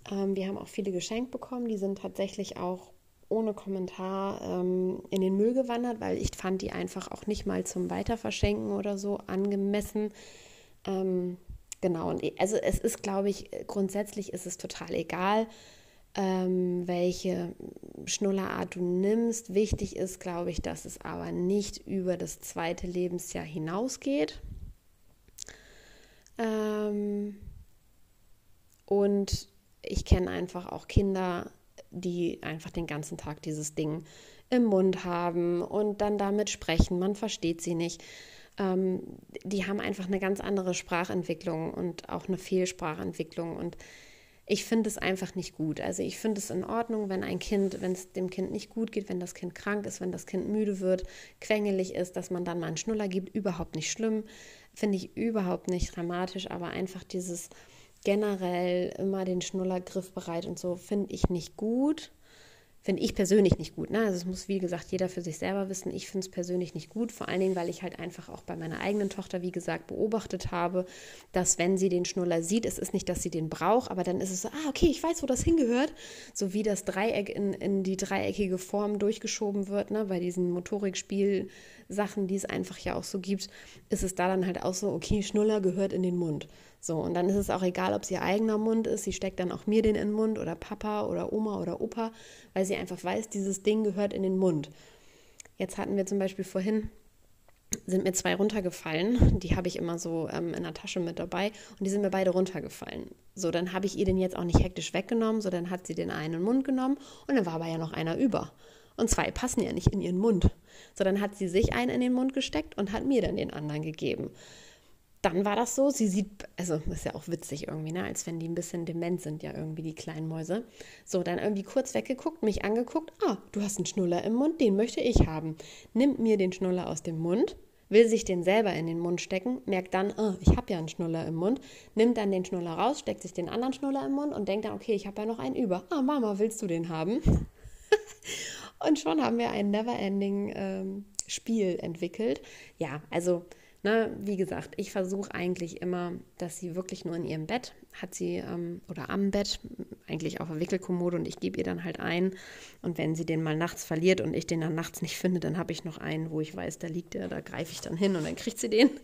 Ähm, wir haben auch viele geschenkt bekommen. Die sind tatsächlich auch ohne Kommentar ähm, in den Müll gewandert, weil ich fand die einfach auch nicht mal zum Weiterverschenken oder so angemessen. Ähm, genau, und also es ist, glaube ich, grundsätzlich ist es total egal, ähm, welche Schnullerart du nimmst. Wichtig ist, glaube ich, dass es aber nicht über das zweite Lebensjahr hinausgeht. Ähm, und ich kenne einfach auch Kinder, die einfach den ganzen Tag dieses Ding im Mund haben und dann damit sprechen. Man versteht sie nicht. Ähm, die haben einfach eine ganz andere Sprachentwicklung und auch eine Fehlsprachentwicklung. Und ich finde es einfach nicht gut. Also ich finde es in Ordnung, wenn ein Kind, wenn es dem Kind nicht gut geht, wenn das Kind krank ist, wenn das Kind müde wird, quengelig ist, dass man dann mal einen Schnuller gibt, überhaupt nicht schlimm. Finde ich überhaupt nicht dramatisch, aber einfach dieses generell immer den Schnuller griffbereit und so finde ich nicht gut. Finde ich persönlich nicht gut. Ne? Also es muss, wie gesagt, jeder für sich selber wissen. Ich finde es persönlich nicht gut, vor allen Dingen, weil ich halt einfach auch bei meiner eigenen Tochter, wie gesagt, beobachtet habe, dass wenn sie den Schnuller sieht, es ist nicht, dass sie den braucht, aber dann ist es so, ah, okay, ich weiß, wo das hingehört. So wie das Dreieck in, in die dreieckige Form durchgeschoben wird, ne? bei diesen Motorikspiel-Sachen, die es einfach ja auch so gibt, ist es da dann halt auch so, okay, Schnuller gehört in den Mund. So, und dann ist es auch egal, ob es ihr eigener Mund ist. Sie steckt dann auch mir den in den Mund oder Papa oder Oma oder Opa, weil sie einfach weiß, dieses Ding gehört in den Mund. Jetzt hatten wir zum Beispiel vorhin, sind mir zwei runtergefallen. Die habe ich immer so ähm, in der Tasche mit dabei und die sind mir beide runtergefallen. So, dann habe ich ihr den jetzt auch nicht hektisch weggenommen, so dann hat sie den einen in den Mund genommen und dann war aber ja noch einer über. Und zwei passen ja nicht in ihren Mund. So, dann hat sie sich einen in den Mund gesteckt und hat mir dann den anderen gegeben dann war das so, sie sieht, also ist ja auch witzig irgendwie, ne? als wenn die ein bisschen dement sind, ja irgendwie die kleinen Mäuse. So, dann irgendwie kurz weggeguckt, mich angeguckt, ah, du hast einen Schnuller im Mund, den möchte ich haben. Nimmt mir den Schnuller aus dem Mund, will sich den selber in den Mund stecken, merkt dann, oh, ich habe ja einen Schnuller im Mund, nimmt dann den Schnuller raus, steckt sich den anderen Schnuller im Mund und denkt dann, okay, ich habe ja noch einen über. Ah, Mama, willst du den haben? und schon haben wir ein Neverending ähm, Spiel entwickelt. Ja, also Ne, wie gesagt, ich versuche eigentlich immer, dass sie wirklich nur in ihrem Bett hat sie ähm, oder am Bett, eigentlich auf der Wickelkommode und ich gebe ihr dann halt ein. Und wenn sie den mal nachts verliert und ich den dann nachts nicht finde, dann habe ich noch einen, wo ich weiß, da liegt der, da greife ich dann hin und dann kriegt sie den.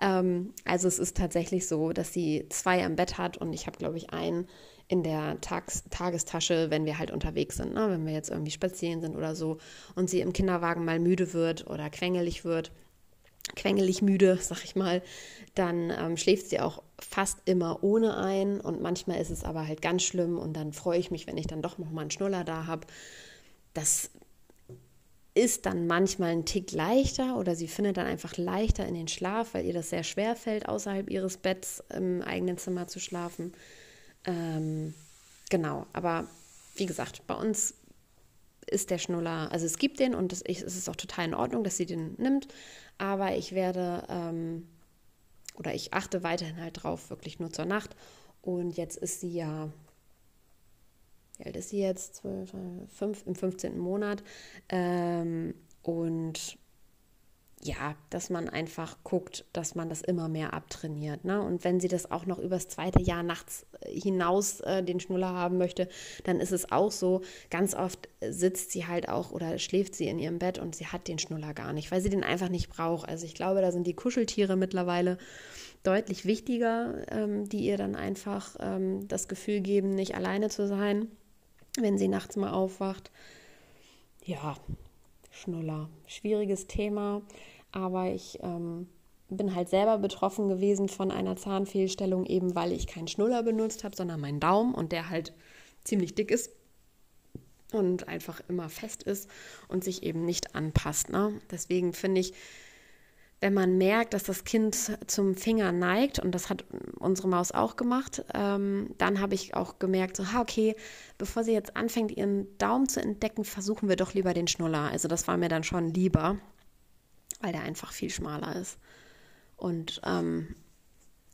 Ähm, also es ist tatsächlich so, dass sie zwei am Bett hat und ich habe, glaube ich, einen in der Tags Tagestasche, wenn wir halt unterwegs sind, ne? wenn wir jetzt irgendwie spazieren sind oder so und sie im Kinderwagen mal müde wird oder quengelig wird quengelig müde, sag ich mal, dann ähm, schläft sie auch fast immer ohne ein und manchmal ist es aber halt ganz schlimm und dann freue ich mich, wenn ich dann doch noch mal einen Schnuller da habe. Das ist dann manchmal ein Tick leichter oder sie findet dann einfach leichter in den Schlaf, weil ihr das sehr schwer fällt, außerhalb ihres Betts im eigenen Zimmer zu schlafen. Ähm, genau, aber wie gesagt, bei uns ist der Schnuller, also es gibt den und es ist auch total in Ordnung, dass sie den nimmt, aber ich werde ähm, oder ich achte weiterhin halt drauf, wirklich nur zur Nacht. Und jetzt ist sie ja, wie alt ist sie jetzt? 12, 5, im 15. Monat. Ähm, und ja, dass man einfach guckt, dass man das immer mehr abtrainiert. Ne? Und wenn sie das auch noch übers zweite Jahr nachts äh, hinaus äh, den Schnuller haben möchte, dann ist es auch so. Ganz oft sitzt sie halt auch oder schläft sie in ihrem Bett und sie hat den Schnuller gar nicht, weil sie den einfach nicht braucht. Also ich glaube, da sind die Kuscheltiere mittlerweile deutlich wichtiger, ähm, die ihr dann einfach ähm, das Gefühl geben, nicht alleine zu sein, wenn sie nachts mal aufwacht. Ja, Schnuller. Schwieriges Thema, aber ich ähm, bin halt selber betroffen gewesen von einer Zahnfehlstellung, eben weil ich keinen Schnuller benutzt habe, sondern meinen Daumen und der halt ziemlich dick ist und einfach immer fest ist und sich eben nicht anpasst. Ne? Deswegen finde ich, wenn man merkt, dass das Kind zum Finger neigt, und das hat unsere Maus auch gemacht, ähm, dann habe ich auch gemerkt, so, okay, bevor sie jetzt anfängt, ihren Daumen zu entdecken, versuchen wir doch lieber den Schnuller. Also das war mir dann schon lieber, weil der einfach viel schmaler ist. Und ähm,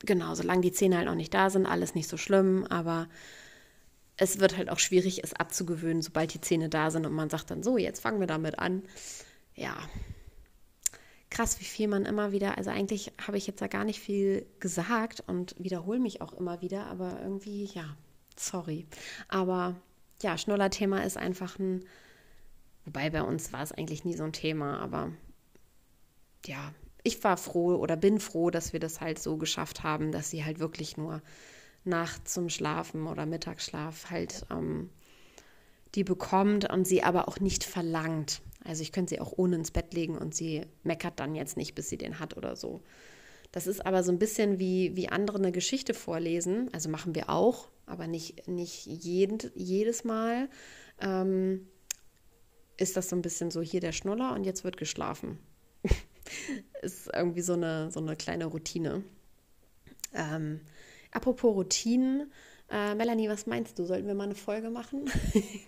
genau, solange die Zähne halt noch nicht da sind, alles nicht so schlimm, aber es wird halt auch schwierig, es abzugewöhnen, sobald die Zähne da sind und man sagt dann so, jetzt fangen wir damit an. Ja, krass, wie viel man immer wieder, also eigentlich habe ich jetzt da gar nicht viel gesagt und wiederhole mich auch immer wieder, aber irgendwie, ja, sorry. Aber ja, Schnuller-Thema ist einfach ein, wobei bei uns war es eigentlich nie so ein Thema, aber ja, ich war froh oder bin froh, dass wir das halt so geschafft haben, dass sie halt wirklich nur nachts zum Schlafen oder Mittagsschlaf halt ähm, die bekommt und sie aber auch nicht verlangt. Also ich könnte sie auch ohne ins Bett legen und sie meckert dann jetzt nicht, bis sie den hat oder so. Das ist aber so ein bisschen wie, wie andere eine Geschichte vorlesen. Also machen wir auch, aber nicht, nicht jeden, jedes Mal. Ähm, ist das so ein bisschen so hier der Schnuller und jetzt wird geschlafen. ist irgendwie so eine, so eine kleine Routine. Ähm, apropos Routinen, äh, Melanie, was meinst du? Sollten wir mal eine Folge machen?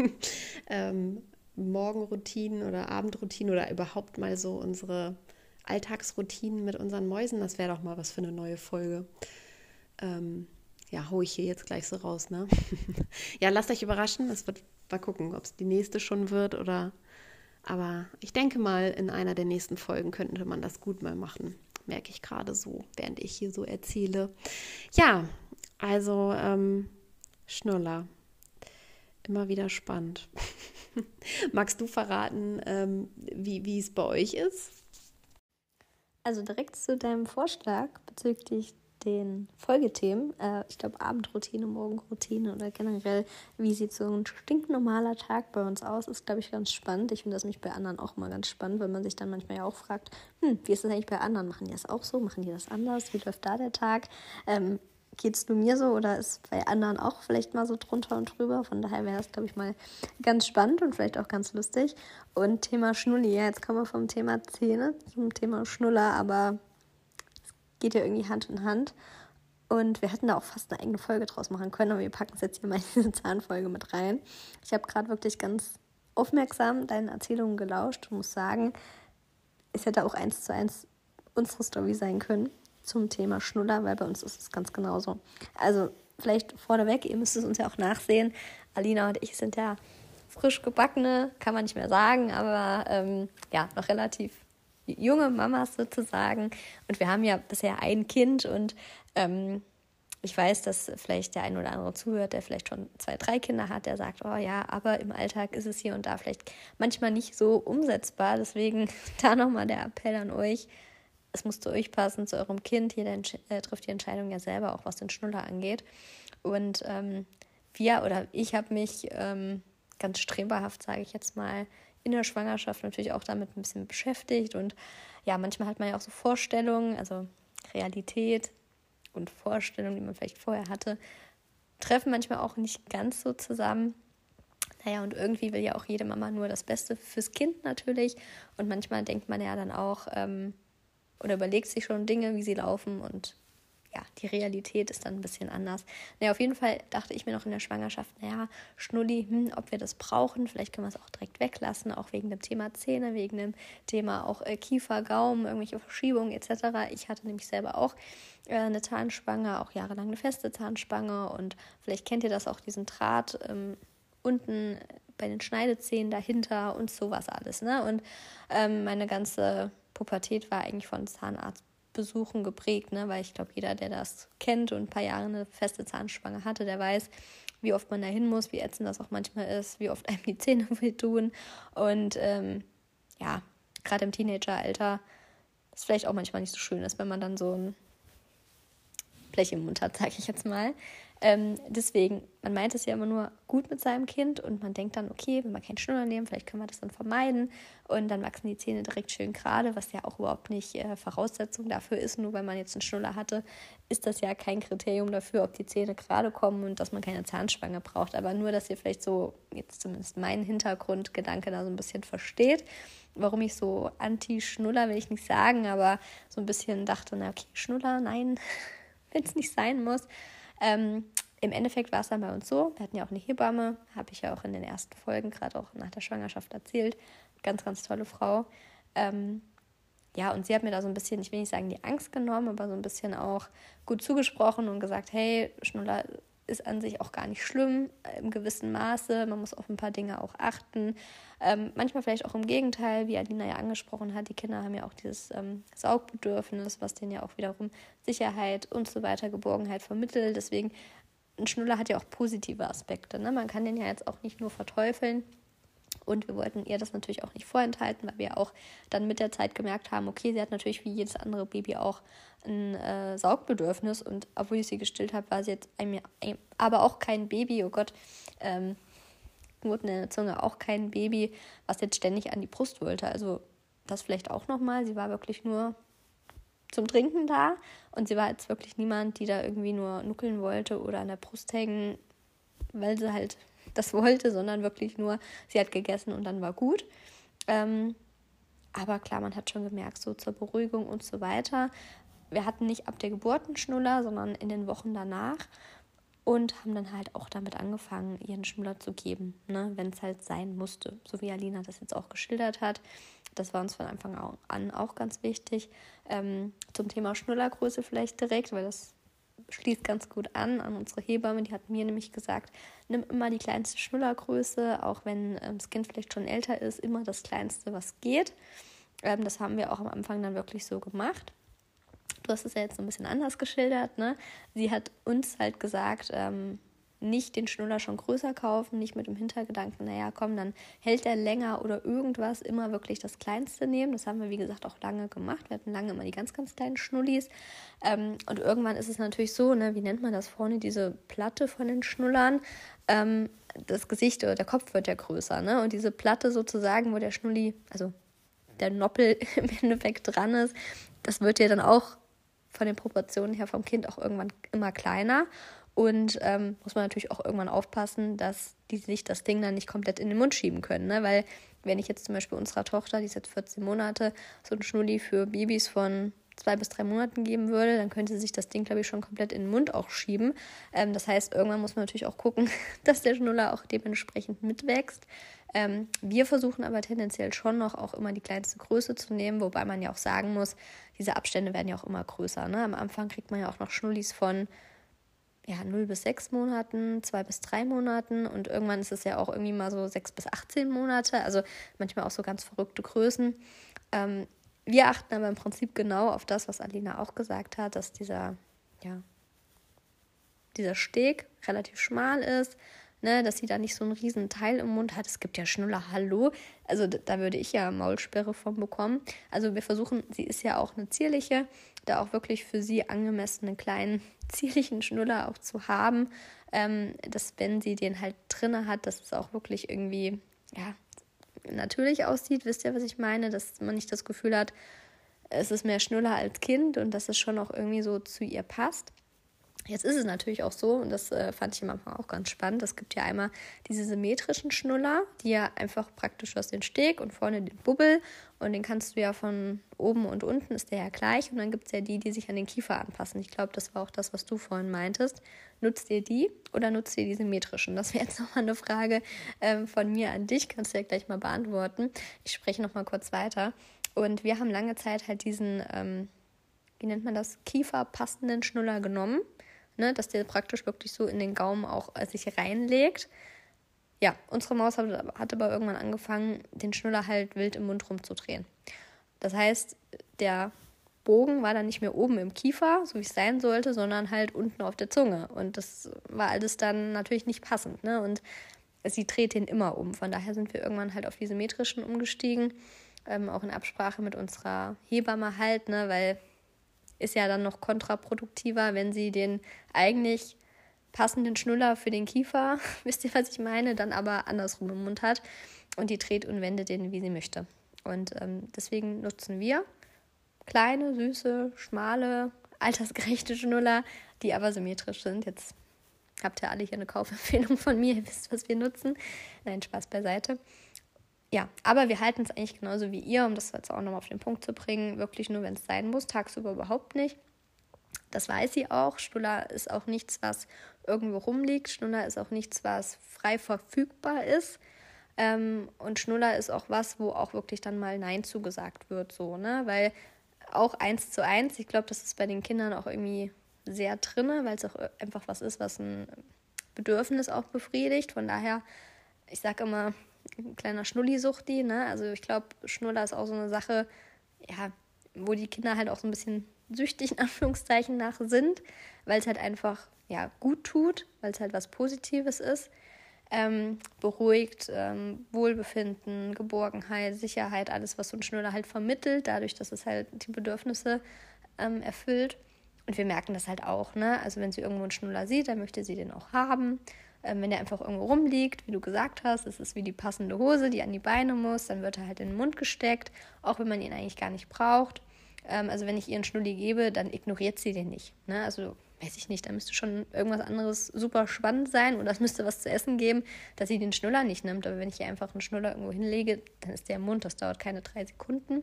ähm, Morgenroutinen oder Abendroutinen oder überhaupt mal so unsere Alltagsroutinen mit unseren Mäusen. Das wäre doch mal was für eine neue Folge. Ähm, ja, hole ich hier jetzt gleich so raus, ne? ja, lasst euch überraschen. Es wird mal gucken, ob es die nächste schon wird oder. Aber ich denke mal, in einer der nächsten Folgen könnte man das gut mal machen. Merke ich gerade so, während ich hier so erzähle. Ja, also ähm, Schnuller. Immer wieder spannend. Magst du verraten, ähm, wie, es bei euch ist? Also direkt zu deinem Vorschlag bezüglich den Folgethemen. Äh, ich glaube, Abendroutine, Morgenroutine oder generell, wie sieht so ein stinknormaler Tag bei uns aus, ist, glaube ich, ganz spannend. Ich finde das nämlich bei anderen auch immer ganz spannend, weil man sich dann manchmal ja auch fragt, hm, wie ist das eigentlich bei anderen? Machen die das auch so? Machen die das anders? Wie läuft da der Tag? Ähm, geht es nur mir so oder ist bei anderen auch vielleicht mal so drunter und drüber. Von daher wäre das, glaube ich, mal ganz spannend und vielleicht auch ganz lustig. Und Thema Schnulli, ja, jetzt kommen wir vom Thema Zähne zum Thema Schnuller, aber es geht ja irgendwie Hand in Hand. Und wir hätten da auch fast eine eigene Folge draus machen können, aber wir packen es jetzt hier mal in diese Zahnfolge mit rein. Ich habe gerade wirklich ganz aufmerksam deinen Erzählungen gelauscht und muss sagen, es hätte auch eins zu eins unsere Story sein können zum Thema Schnuller, weil bei uns ist es ganz genauso. Also vielleicht vorneweg, ihr müsst es uns ja auch nachsehen. Alina und ich sind ja frisch gebackene, kann man nicht mehr sagen, aber ähm, ja, noch relativ junge Mamas sozusagen. Und wir haben ja bisher ein Kind und ähm, ich weiß, dass vielleicht der ein oder andere zuhört, der vielleicht schon zwei, drei Kinder hat, der sagt, oh ja, aber im Alltag ist es hier und da vielleicht manchmal nicht so umsetzbar. Deswegen da nochmal der Appell an euch. Es muss zu euch passen, zu eurem Kind. Jeder äh, trifft die Entscheidung ja selber, auch was den Schnuller angeht. Und ähm, wir oder ich habe mich ähm, ganz streberhaft, sage ich jetzt mal, in der Schwangerschaft natürlich auch damit ein bisschen beschäftigt. Und ja, manchmal hat man ja auch so Vorstellungen, also Realität und Vorstellungen, die man vielleicht vorher hatte, treffen manchmal auch nicht ganz so zusammen. Naja, und irgendwie will ja auch jede Mama nur das Beste fürs Kind natürlich. Und manchmal denkt man ja dann auch ähm, oder überlegt sich schon Dinge, wie sie laufen und ja, die Realität ist dann ein bisschen anders. Naja, auf jeden Fall dachte ich mir noch in der Schwangerschaft, naja, Schnulli, hm, ob wir das brauchen, vielleicht können wir es auch direkt weglassen, auch wegen dem Thema Zähne, wegen dem Thema auch äh, Kiefer, Gaumen, irgendwelche Verschiebungen etc. Ich hatte nämlich selber auch äh, eine Zahnspange, auch jahrelang eine feste Zahnspange und vielleicht kennt ihr das auch, diesen Draht ähm, unten bei den Schneidezähnen dahinter und sowas alles. Ne? Und ähm, meine ganze Pubertät war eigentlich von Zahnarzt Besuchen geprägt, ne? weil ich glaube, jeder, der das kennt und ein paar Jahre eine feste Zahnspange hatte, der weiß, wie oft man da hin muss, wie ätzend das auch manchmal ist, wie oft einem die Zähne wehtun. Und ähm, ja, gerade im Teenageralter ist vielleicht auch manchmal nicht so schön ist, wenn man dann so ein Blech im Mund hat, sage ich jetzt mal. Ähm, deswegen, man meint es ja immer nur gut mit seinem Kind und man denkt dann, okay, wenn wir keinen Schnuller nehmen, vielleicht können wir das dann vermeiden und dann wachsen die Zähne direkt schön gerade, was ja auch überhaupt nicht äh, Voraussetzung dafür ist. Nur weil man jetzt einen Schnuller hatte, ist das ja kein Kriterium dafür, ob die Zähne gerade kommen und dass man keine Zahnspange braucht. Aber nur, dass ihr vielleicht so, jetzt zumindest meinen Hintergrundgedanke da so ein bisschen versteht warum ich so anti-Schnuller will ich nicht sagen, aber so ein bisschen dachte, na okay, Schnuller, nein, wenn es nicht sein muss. Ähm, Im Endeffekt war es dann bei uns so, wir hatten ja auch eine Hebamme, habe ich ja auch in den ersten Folgen, gerade auch nach der Schwangerschaft erzählt. Ganz, ganz tolle Frau. Ähm, ja, und sie hat mir da so ein bisschen, ich will nicht sagen die Angst genommen, aber so ein bisschen auch gut zugesprochen und gesagt, hey, Schnuller ist an sich auch gar nicht schlimm äh, im gewissen Maße. Man muss auf ein paar Dinge auch achten. Ähm, manchmal vielleicht auch im Gegenteil, wie Alina ja angesprochen hat. Die Kinder haben ja auch dieses ähm, Saugbedürfnis, was denen ja auch wiederum Sicherheit und so weiter, Geborgenheit vermittelt. Deswegen, ein Schnuller hat ja auch positive Aspekte. Ne? Man kann den ja jetzt auch nicht nur verteufeln. Und wir wollten ihr das natürlich auch nicht vorenthalten, weil wir auch dann mit der Zeit gemerkt haben, okay, sie hat natürlich wie jedes andere Baby auch ein äh, Saugbedürfnis. Und obwohl ich sie gestillt habe, war sie jetzt ein, ein, aber auch kein Baby, oh Gott, ähm, Knoten in der Zunge, auch kein Baby, was jetzt ständig an die Brust wollte. Also das vielleicht auch nochmal. Sie war wirklich nur zum Trinken da und sie war jetzt wirklich niemand, die da irgendwie nur nuckeln wollte oder an der Brust hängen, weil sie halt das wollte, sondern wirklich nur, sie hat gegessen und dann war gut. Ähm, aber klar, man hat schon gemerkt, so zur Beruhigung und so weiter. Wir hatten nicht ab der Geburt einen Schnuller, sondern in den Wochen danach und haben dann halt auch damit angefangen, ihren Schnuller zu geben, ne, wenn es halt sein musste. So wie Alina das jetzt auch geschildert hat. Das war uns von Anfang an auch ganz wichtig. Ähm, zum Thema Schnullergröße vielleicht direkt, weil das schließt ganz gut an an unsere Hebamme. Die hat mir nämlich gesagt, nimm immer die kleinste Schnullergröße, auch wenn ähm, das Kind vielleicht schon älter ist, immer das kleinste, was geht. Ähm, das haben wir auch am Anfang dann wirklich so gemacht. Du hast es ja jetzt ein bisschen anders geschildert. Ne? Sie hat uns halt gesagt, ähm, nicht den Schnuller schon größer kaufen, nicht mit dem Hintergedanken, naja, komm, dann hält er länger oder irgendwas, immer wirklich das Kleinste nehmen. Das haben wir, wie gesagt, auch lange gemacht. Wir hatten lange immer die ganz, ganz kleinen Schnullis. Ähm, und irgendwann ist es natürlich so, ne, wie nennt man das vorne, diese Platte von den Schnullern? Ähm, das Gesicht oder der Kopf wird ja größer, ne? Und diese Platte sozusagen, wo der Schnulli, also der Noppel im Endeffekt dran ist, das wird ja dann auch von den Proportionen her vom Kind auch irgendwann immer kleiner. Und ähm, muss man natürlich auch irgendwann aufpassen, dass die sich das Ding dann nicht komplett in den Mund schieben können. Ne? Weil wenn ich jetzt zum Beispiel unserer Tochter, die ist jetzt 14 Monate, so ein Schnulli für Babys von zwei bis drei Monaten geben würde, dann könnte sich das Ding, glaube ich, schon komplett in den Mund auch schieben. Ähm, das heißt, irgendwann muss man natürlich auch gucken, dass der Schnuller auch dementsprechend mitwächst. Ähm, wir versuchen aber tendenziell schon noch auch immer die kleinste Größe zu nehmen, wobei man ja auch sagen muss, diese Abstände werden ja auch immer größer. Ne? Am Anfang kriegt man ja auch noch Schnullis von ja, 0 bis 6 Monaten, 2 bis 3 Monaten und irgendwann ist es ja auch irgendwie mal so 6 bis 18 Monate, also manchmal auch so ganz verrückte Größen. Ähm, wir achten aber im Prinzip genau auf das, was Alina auch gesagt hat, dass dieser, ja, dieser Steg relativ schmal ist, ne, dass sie da nicht so einen riesen Teil im Mund hat. Es gibt ja Schnuller, hallo. Also da würde ich ja Maulsperre von bekommen. Also wir versuchen, sie ist ja auch eine zierliche, da auch wirklich für sie angemessene kleinen zierlichen Schnuller auch zu haben, ähm, dass wenn sie den halt drinne hat, dass es auch wirklich irgendwie, ja, natürlich aussieht. Wisst ihr, was ich meine? Dass man nicht das Gefühl hat, es ist mehr Schnuller als Kind und dass es schon auch irgendwie so zu ihr passt. Jetzt ist es natürlich auch so, und das äh, fand ich manchmal auch ganz spannend, es gibt ja einmal diese symmetrischen Schnuller, die ja einfach praktisch aus den Steg und vorne den Bubbel und den kannst du ja von oben und unten ist der ja gleich und dann gibt es ja die, die sich an den Kiefer anpassen. Ich glaube, das war auch das, was du vorhin meintest. Nutzt ihr die oder nutzt ihr die symmetrischen? Das wäre jetzt nochmal eine Frage ähm, von mir an dich, kannst du ja gleich mal beantworten. Ich spreche nochmal kurz weiter. Und wir haben lange Zeit halt diesen, ähm, wie nennt man das, kieferpassenden Schnuller genommen ne, dass der praktisch wirklich so in den Gaumen auch äh, sich reinlegt. Ja, unsere Maus hat, hat aber irgendwann angefangen, den Schnuller halt wild im Mund rumzudrehen. Das heißt, der Bogen war dann nicht mehr oben im Kiefer, so wie es sein sollte, sondern halt unten auf der Zunge. Und das war alles dann natürlich nicht passend. Ne? Und sie dreht den immer um. Von daher sind wir irgendwann halt auf diese metrischen umgestiegen. Ähm, auch in Absprache mit unserer Hebamme halt, ne? weil ist ja dann noch kontraproduktiver, wenn sie den eigentlich passenden Schnuller für den Kiefer, wisst ihr, was ich meine, dann aber andersrum im Mund hat und die dreht und wendet den, wie sie möchte. Und ähm, deswegen nutzen wir kleine, süße, schmale, altersgerechte Schnuller, die aber symmetrisch sind. Jetzt habt ihr alle hier eine Kaufempfehlung von mir, ihr wisst, was wir nutzen. Nein, Spaß beiseite. Ja, aber wir halten es eigentlich genauso wie ihr, um das jetzt auch nochmal auf den Punkt zu bringen. Wirklich nur, wenn es sein muss, tagsüber überhaupt nicht. Das weiß sie auch. Schnuller ist auch nichts, was irgendwo rumliegt. Schnuller ist auch nichts, was frei verfügbar ist. Ähm, und Schnuller ist auch was, wo auch wirklich dann mal Nein zugesagt wird, so, ne? Weil auch eins zu eins, ich glaube, das ist bei den Kindern auch irgendwie sehr drinne, weil es auch einfach was ist, was ein Bedürfnis auch befriedigt. Von daher, ich sage immer, ein kleiner Schnulli-Suchti, ne? Also ich glaube, Schnuller ist auch so eine Sache, ja, wo die Kinder halt auch so ein bisschen süchtig in Anführungszeichen nach sind, weil es halt einfach ja gut tut, weil es halt was Positives ist. Ähm, beruhigt, ähm, Wohlbefinden, Geborgenheit, Sicherheit, alles, was so ein Schnuller halt vermittelt, dadurch, dass es halt die Bedürfnisse ähm, erfüllt. Und wir merken das halt auch, ne? Also wenn sie irgendwo einen Schnuller sieht, dann möchte sie den auch haben. Ähm, wenn der einfach irgendwo rumliegt, wie du gesagt hast, ist es wie die passende Hose, die an die Beine muss, dann wird er halt in den Mund gesteckt, auch wenn man ihn eigentlich gar nicht braucht. Ähm, also wenn ich ihr einen Schnulli gebe, dann ignoriert sie den nicht. Ne? Also weiß ich nicht, da müsste schon irgendwas anderes super spannend sein oder es müsste was zu essen geben, dass sie den Schnuller nicht nimmt. Aber wenn ich ihr einfach einen Schnuller irgendwo hinlege, dann ist der im Mund, das dauert keine drei Sekunden.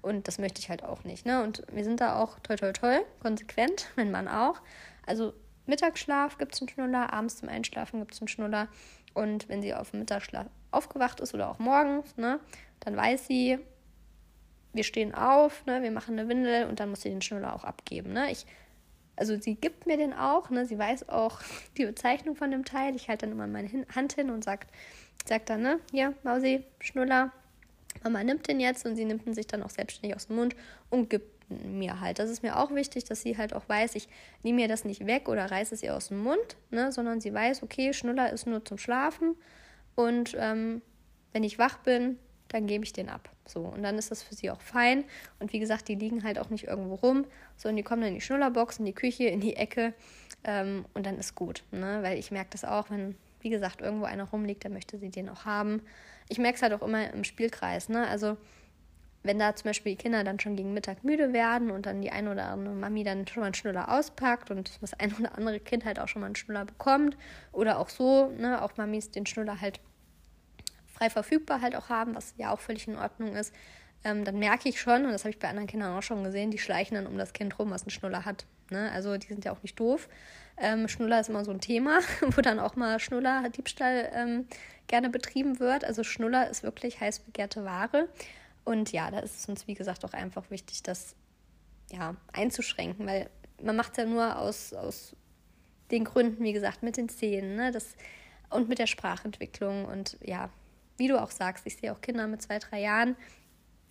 Und das möchte ich halt auch nicht. Ne? Und wir sind da auch toll, toll, toll, konsequent, mein Mann auch. Also Mittagsschlaf gibt es einen Schnuller, abends zum Einschlafen gibt es einen Schnuller. Und wenn sie auf dem Mittagsschlaf aufgewacht ist oder auch morgens, ne, dann weiß sie, wir stehen auf, ne, wir machen eine Windel und dann muss sie den Schnuller auch abgeben. Ne. Ich, also sie gibt mir den auch, ne, sie weiß auch die Bezeichnung von dem Teil. Ich halte dann immer meine Hand hin und sagt, sagt dann, ne, hier, Mausi, Schnuller, Mama nimmt den jetzt und sie nimmt ihn sich dann auch selbstständig aus dem Mund und gibt mir halt. Das ist mir auch wichtig, dass sie halt auch weiß, ich nehme mir das nicht weg oder reiße es ihr aus dem Mund, ne, sondern sie weiß, okay, Schnuller ist nur zum Schlafen und ähm, wenn ich wach bin, dann gebe ich den ab. So, und dann ist das für sie auch fein. Und wie gesagt, die liegen halt auch nicht irgendwo rum, sondern die kommen dann in die Schnullerbox, in die Küche, in die Ecke ähm, und dann ist gut. Ne? Weil ich merke das auch, wenn, wie gesagt, irgendwo einer rumliegt, dann möchte sie den auch haben. Ich merke es halt auch immer im Spielkreis. Ne? Also wenn da zum Beispiel die Kinder dann schon gegen Mittag müde werden und dann die ein oder andere Mami dann schon mal einen Schnuller auspackt und das ein oder andere Kind halt auch schon mal einen Schnuller bekommt oder auch so, ne, auch Mamis den Schnuller halt frei verfügbar halt auch haben, was ja auch völlig in Ordnung ist, ähm, dann merke ich schon, und das habe ich bei anderen Kindern auch schon gesehen, die schleichen dann um das Kind rum, was ein Schnuller hat. Ne? Also die sind ja auch nicht doof. Ähm, Schnuller ist immer so ein Thema, wo dann auch mal Schnuller, Diebstahl ähm, gerne betrieben wird. Also Schnuller ist wirklich heiß begehrte Ware. Und ja, da ist es uns, wie gesagt, auch einfach wichtig, das ja, einzuschränken, weil man macht es ja nur aus, aus den Gründen, wie gesagt, mit den Szenen ne? das, und mit der Sprachentwicklung. Und ja, wie du auch sagst, ich sehe auch Kinder mit zwei, drei Jahren.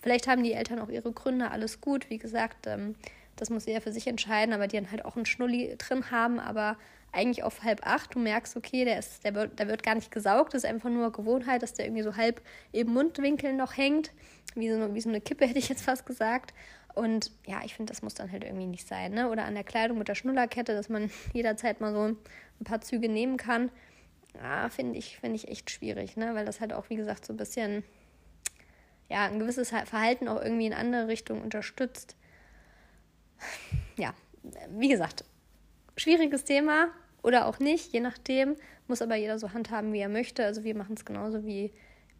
Vielleicht haben die Eltern auch ihre Gründe, alles gut. Wie gesagt, ähm, das muss jeder für sich entscheiden, aber die dann halt auch einen Schnulli drin haben, aber eigentlich auf halb acht. Du merkst, okay, der, ist, der, wird, der wird gar nicht gesaugt, das ist einfach nur Gewohnheit, dass der irgendwie so halb im Mundwinkel noch hängt. Wie so, eine, wie so eine Kippe, hätte ich jetzt fast gesagt. Und ja, ich finde, das muss dann halt irgendwie nicht sein. Ne? Oder an der Kleidung mit der Schnullerkette, dass man jederzeit mal so ein paar Züge nehmen kann. Ja, finde ich, find ich echt schwierig, ne? weil das halt auch, wie gesagt, so ein bisschen ja, ein gewisses Verhalten auch irgendwie in andere Richtungen unterstützt. Ja, wie gesagt, schwieriges Thema oder auch nicht, je nachdem. Muss aber jeder so handhaben, wie er möchte. Also wir machen es genauso wie,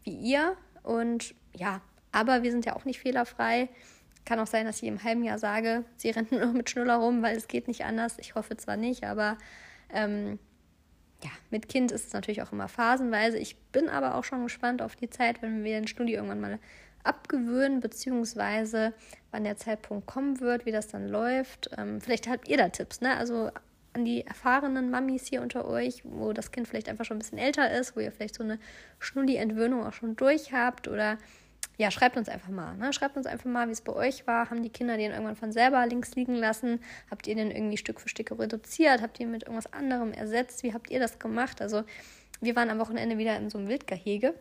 wie ihr. Und ja, aber wir sind ja auch nicht fehlerfrei. Kann auch sein, dass ich im halben Jahr sage, sie rennt nur noch mit Schnuller rum, weil es geht nicht anders. Ich hoffe zwar nicht, aber ähm, ja, mit Kind ist es natürlich auch immer phasenweise. Ich bin aber auch schon gespannt auf die Zeit, wenn wir den Studio irgendwann mal abgewöhnen, beziehungsweise wann der Zeitpunkt kommen wird, wie das dann läuft. Ähm, vielleicht habt ihr da Tipps, ne? Also an die erfahrenen Mamis hier unter euch, wo das Kind vielleicht einfach schon ein bisschen älter ist, wo ihr vielleicht so eine Schnulli-Entwöhnung auch schon durch habt oder ja, schreibt uns einfach mal. Ne? Schreibt uns einfach mal, wie es bei euch war. Haben die Kinder den irgendwann von selber links liegen lassen? Habt ihr den irgendwie Stück für Stück reduziert? Habt ihr mit irgendwas anderem ersetzt? Wie habt ihr das gemacht? Also, wir waren am Wochenende wieder in so einem Wildgehege.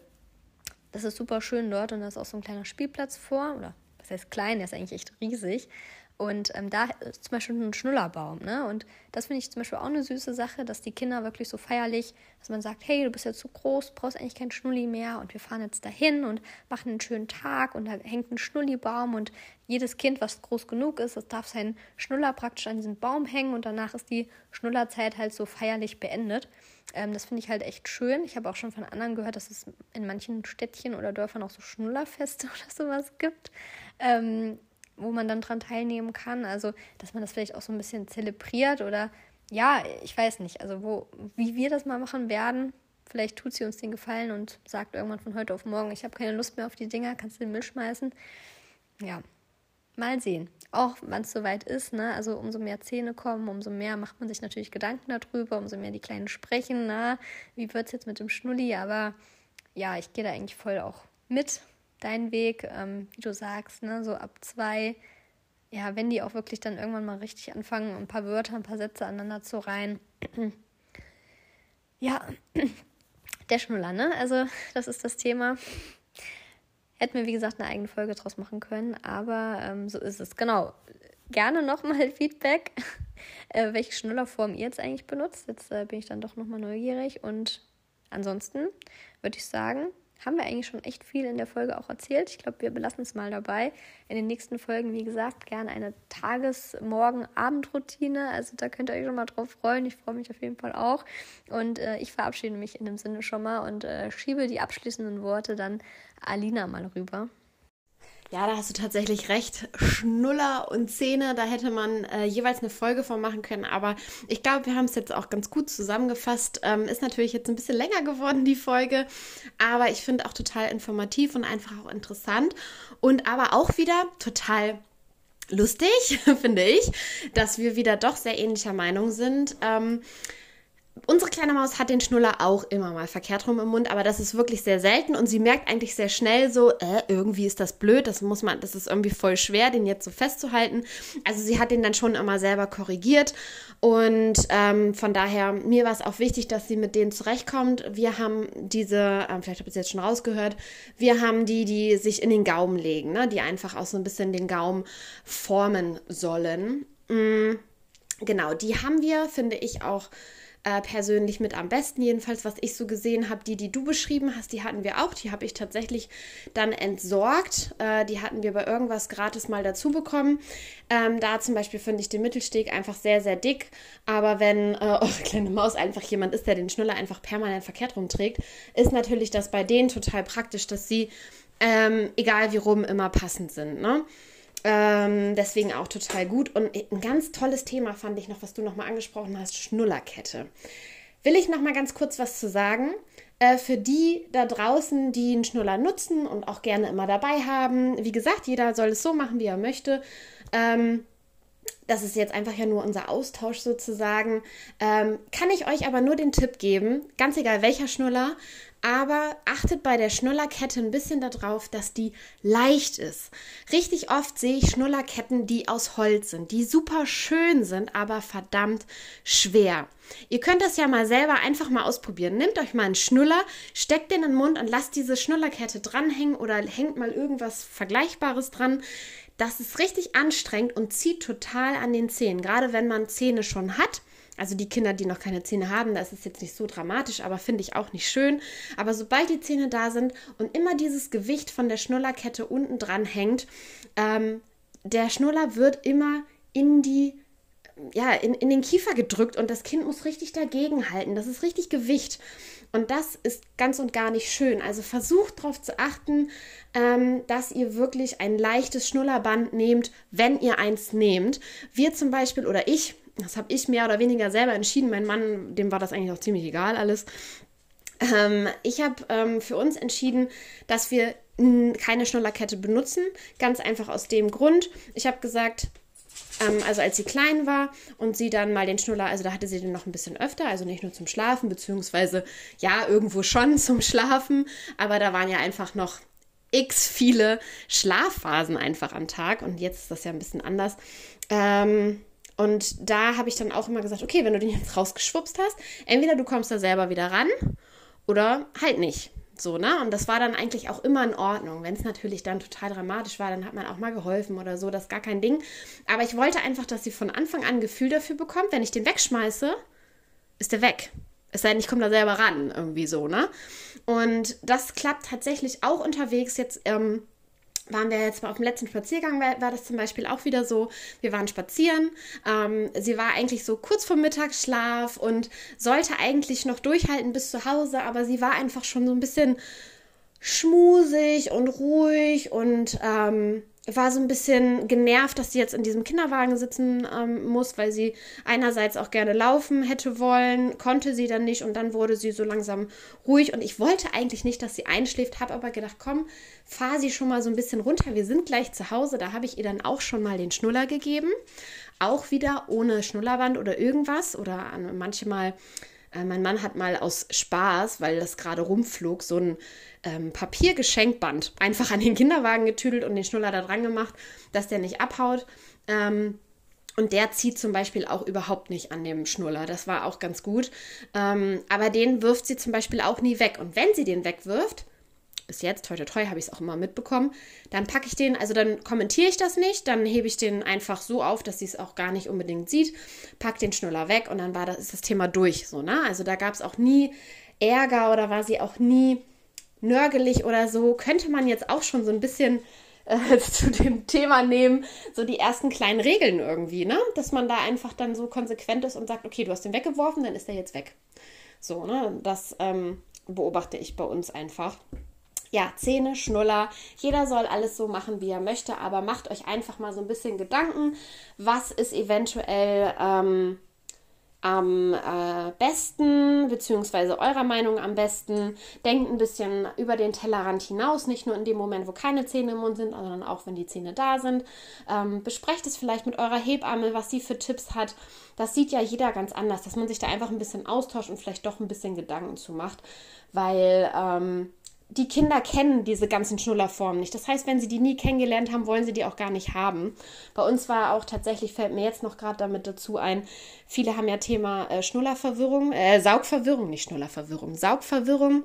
Das ist super schön dort und da ist auch so ein kleiner Spielplatz vor. Oder was heißt klein? Der ist eigentlich echt riesig. Und ähm, da ist zum Beispiel ein Schnullerbaum. Ne? Und das finde ich zum Beispiel auch eine süße Sache, dass die Kinder wirklich so feierlich, dass man sagt, hey, du bist ja zu groß, brauchst eigentlich keinen Schnulli mehr und wir fahren jetzt dahin und machen einen schönen Tag und da hängt ein Schnullibaum und jedes Kind, was groß genug ist, das darf seinen Schnuller praktisch an diesen Baum hängen und danach ist die Schnullerzeit halt so feierlich beendet. Ähm, das finde ich halt echt schön. Ich habe auch schon von anderen gehört, dass es in manchen Städtchen oder Dörfern auch so Schnullerfeste oder sowas gibt. Ähm, wo man dann dran teilnehmen kann. Also, dass man das vielleicht auch so ein bisschen zelebriert oder ja, ich weiß nicht, also wo, wie wir das mal machen werden. Vielleicht tut sie uns den Gefallen und sagt irgendwann von heute auf morgen, ich habe keine Lust mehr auf die Dinger, kannst du den Müll schmeißen. Ja, mal sehen. Auch wann es soweit ist, ne? Also umso mehr Zähne kommen, umso mehr macht man sich natürlich Gedanken darüber, umso mehr die Kleinen sprechen, na, wie wird es jetzt mit dem Schnulli? Aber ja, ich gehe da eigentlich voll auch mit dein Weg, ähm, wie du sagst, ne, so ab zwei, ja, wenn die auch wirklich dann irgendwann mal richtig anfangen, ein paar Wörter, ein paar Sätze aneinander zu reihen. ja, der Schnuller, ne? Also, das ist das Thema. Hätten wir, wie gesagt, eine eigene Folge draus machen können, aber ähm, so ist es. Genau. Gerne nochmal Feedback, äh, welche Schnullerform ihr jetzt eigentlich benutzt. Jetzt äh, bin ich dann doch nochmal neugierig und ansonsten würde ich sagen, haben wir eigentlich schon echt viel in der Folge auch erzählt. Ich glaube, wir belassen es mal dabei. In den nächsten Folgen, wie gesagt, gerne eine Tages-, Morgen-, Abendroutine. Also da könnt ihr euch schon mal drauf freuen. Ich freue mich auf jeden Fall auch. Und äh, ich verabschiede mich in dem Sinne schon mal und äh, schiebe die abschließenden Worte dann Alina mal rüber. Ja, da hast du tatsächlich recht. Schnuller und Zähne, da hätte man äh, jeweils eine Folge von machen können. Aber ich glaube, wir haben es jetzt auch ganz gut zusammengefasst. Ähm, ist natürlich jetzt ein bisschen länger geworden, die Folge. Aber ich finde auch total informativ und einfach auch interessant. Und aber auch wieder total lustig, finde ich, dass wir wieder doch sehr ähnlicher Meinung sind. Ähm, Unsere kleine Maus hat den Schnuller auch immer mal verkehrt rum im Mund, aber das ist wirklich sehr selten und sie merkt eigentlich sehr schnell so, äh, irgendwie ist das blöd, das muss man, das ist irgendwie voll schwer, den jetzt so festzuhalten. Also sie hat den dann schon immer selber korrigiert und ähm, von daher, mir war es auch wichtig, dass sie mit denen zurechtkommt. Wir haben diese, ähm, vielleicht habt ihr es jetzt schon rausgehört, wir haben die, die sich in den Gaumen legen, ne? die einfach auch so ein bisschen den Gaumen formen sollen. Mhm. Genau, die haben wir, finde ich, auch äh, persönlich mit am besten. Jedenfalls, was ich so gesehen habe, die, die du beschrieben hast, die hatten wir auch. Die habe ich tatsächlich dann entsorgt. Äh, die hatten wir bei irgendwas gratis mal dazu bekommen. Ähm, da zum Beispiel finde ich den Mittelsteg einfach sehr, sehr dick. Aber wenn äh, eure kleine Maus einfach jemand ist, der den Schnuller einfach permanent verkehrt rumträgt, ist natürlich das bei denen total praktisch, dass sie ähm, egal wie rum, immer passend sind. Ne? Ähm, deswegen auch total gut. Und ein ganz tolles Thema fand ich noch, was du nochmal angesprochen hast, Schnullerkette. Will ich nochmal ganz kurz was zu sagen. Äh, für die da draußen, die einen Schnuller nutzen und auch gerne immer dabei haben. Wie gesagt, jeder soll es so machen, wie er möchte. Ähm, das ist jetzt einfach ja nur unser Austausch sozusagen. Ähm, kann ich euch aber nur den Tipp geben, ganz egal welcher Schnuller, aber achtet bei der Schnullerkette ein bisschen darauf, dass die leicht ist. Richtig oft sehe ich Schnullerketten, die aus Holz sind, die super schön sind, aber verdammt schwer. Ihr könnt das ja mal selber einfach mal ausprobieren. Nehmt euch mal einen Schnuller, steckt den in den Mund und lasst diese Schnullerkette dranhängen oder hängt mal irgendwas Vergleichbares dran. Das ist richtig anstrengend und zieht total an den Zähnen. Gerade wenn man Zähne schon hat also die Kinder, die noch keine Zähne haben, das ist jetzt nicht so dramatisch, aber finde ich auch nicht schön. Aber sobald die Zähne da sind und immer dieses Gewicht von der Schnullerkette unten dran hängt, ähm, der Schnuller wird immer in die ja, in, in den Kiefer gedrückt und das Kind muss richtig dagegen halten. Das ist richtig Gewicht. Und das ist ganz und gar nicht schön. Also versucht darauf zu achten, ähm, dass ihr wirklich ein leichtes Schnullerband nehmt, wenn ihr eins nehmt. Wir zum Beispiel oder ich das habe ich mehr oder weniger selber entschieden. Mein Mann, dem war das eigentlich auch ziemlich egal alles. Ähm, ich habe ähm, für uns entschieden, dass wir keine Schnullerkette benutzen. Ganz einfach aus dem Grund. Ich habe gesagt, ähm, also als sie klein war und sie dann mal den Schnuller, also da hatte sie den noch ein bisschen öfter, also nicht nur zum Schlafen, beziehungsweise ja, irgendwo schon zum Schlafen, aber da waren ja einfach noch x viele Schlafphasen einfach am Tag und jetzt ist das ja ein bisschen anders. Ähm, und da habe ich dann auch immer gesagt, okay, wenn du den jetzt rausgeschwupst hast, entweder du kommst da selber wieder ran oder halt nicht. So, ne? Und das war dann eigentlich auch immer in Ordnung. Wenn es natürlich dann total dramatisch war, dann hat man auch mal geholfen oder so, das ist gar kein Ding. Aber ich wollte einfach, dass sie von Anfang an ein Gefühl dafür bekommt, wenn ich den wegschmeiße, ist der weg. Es sei denn, ich komme da selber ran, irgendwie so, ne? Und das klappt tatsächlich auch unterwegs jetzt. Ähm, waren wir jetzt mal auf dem letzten Spaziergang, war, war, das zum Beispiel auch wieder so. Wir waren spazieren. Ähm, sie war eigentlich so kurz vor Mittagsschlaf und sollte eigentlich noch durchhalten bis zu Hause, aber sie war einfach schon so ein bisschen schmusig und ruhig und ähm, war so ein bisschen genervt, dass sie jetzt in diesem Kinderwagen sitzen ähm, muss, weil sie einerseits auch gerne laufen hätte wollen, konnte sie dann nicht und dann wurde sie so langsam ruhig. Und ich wollte eigentlich nicht, dass sie einschläft, habe aber gedacht, komm, fahr sie schon mal so ein bisschen runter, wir sind gleich zu Hause, da habe ich ihr dann auch schon mal den Schnuller gegeben, auch wieder ohne Schnullerband oder irgendwas oder manchmal äh, mein Mann hat mal aus Spaß, weil das gerade rumflog, so ein ähm, Papiergeschenkband einfach an den Kinderwagen getüdelt und den Schnuller da dran gemacht, dass der nicht abhaut. Ähm, und der zieht zum Beispiel auch überhaupt nicht an dem Schnuller. Das war auch ganz gut. Ähm, aber den wirft sie zum Beispiel auch nie weg. Und wenn sie den wegwirft, bis jetzt, toi toi toi, habe ich es auch immer mitbekommen, dann packe ich den, also dann kommentiere ich das nicht, dann hebe ich den einfach so auf, dass sie es auch gar nicht unbedingt sieht, pack den Schnuller weg und dann war das, ist das Thema durch. So, ne? Also da gab es auch nie Ärger oder war sie auch nie nörgelig oder so. Könnte man jetzt auch schon so ein bisschen äh, zu dem Thema nehmen, so die ersten kleinen Regeln irgendwie, ne? Dass man da einfach dann so konsequent ist und sagt, okay, du hast den weggeworfen, dann ist der jetzt weg. So, ne? Das ähm, beobachte ich bei uns einfach ja, Zähne, Schnuller. Jeder soll alles so machen, wie er möchte, aber macht euch einfach mal so ein bisschen Gedanken, was ist eventuell ähm, am äh, besten, beziehungsweise eurer Meinung am besten. Denkt ein bisschen über den Tellerrand hinaus, nicht nur in dem Moment, wo keine Zähne im Mund sind, sondern auch, wenn die Zähne da sind. Ähm, besprecht es vielleicht mit eurer Hebamme, was sie für Tipps hat. Das sieht ja jeder ganz anders, dass man sich da einfach ein bisschen austauscht und vielleicht doch ein bisschen Gedanken zu macht, weil ähm, die Kinder kennen diese ganzen Schnullerformen nicht. Das heißt, wenn sie die nie kennengelernt haben, wollen sie die auch gar nicht haben. Bei uns war auch tatsächlich, fällt mir jetzt noch gerade damit dazu ein, viele haben ja Thema äh, Schnullerverwirrung, äh, Saugverwirrung, nicht Schnullerverwirrung, Saugverwirrung.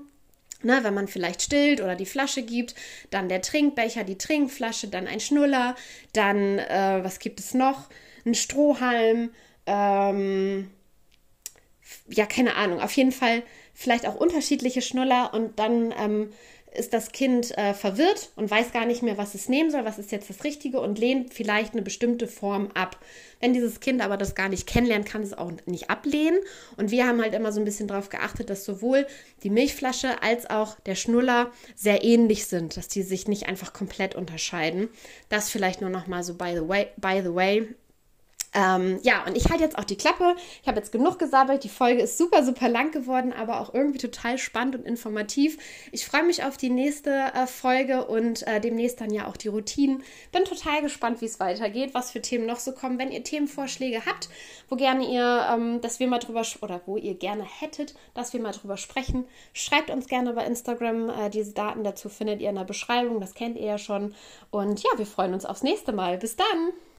Ne, wenn man vielleicht stillt oder die Flasche gibt, dann der Trinkbecher, die Trinkflasche, dann ein Schnuller, dann, äh, was gibt es noch? Ein Strohhalm, ähm, ja, keine Ahnung. Auf jeden Fall vielleicht auch unterschiedliche Schnuller und dann ähm, ist das Kind äh, verwirrt und weiß gar nicht mehr, was es nehmen soll, was ist jetzt das Richtige und lehnt vielleicht eine bestimmte Form ab. Wenn dieses Kind aber das gar nicht kennenlernt, kann es auch nicht ablehnen. Und wir haben halt immer so ein bisschen darauf geachtet, dass sowohl die Milchflasche als auch der Schnuller sehr ähnlich sind, dass die sich nicht einfach komplett unterscheiden. Das vielleicht nur noch mal so by the way. By the way. Ähm, ja, und ich halte jetzt auch die Klappe. Ich habe jetzt genug gesabbelt. Die Folge ist super, super lang geworden, aber auch irgendwie total spannend und informativ. Ich freue mich auf die nächste äh, Folge und äh, demnächst dann ja auch die Routinen. Bin total gespannt, wie es weitergeht, was für Themen noch so kommen. Wenn ihr Themenvorschläge habt, wo gerne ihr, ähm, dass wir mal drüber oder wo ihr gerne hättet, dass wir mal drüber sprechen, schreibt uns gerne bei Instagram. Äh, diese Daten dazu findet ihr in der Beschreibung. Das kennt ihr ja schon. Und ja, wir freuen uns aufs nächste Mal. Bis dann!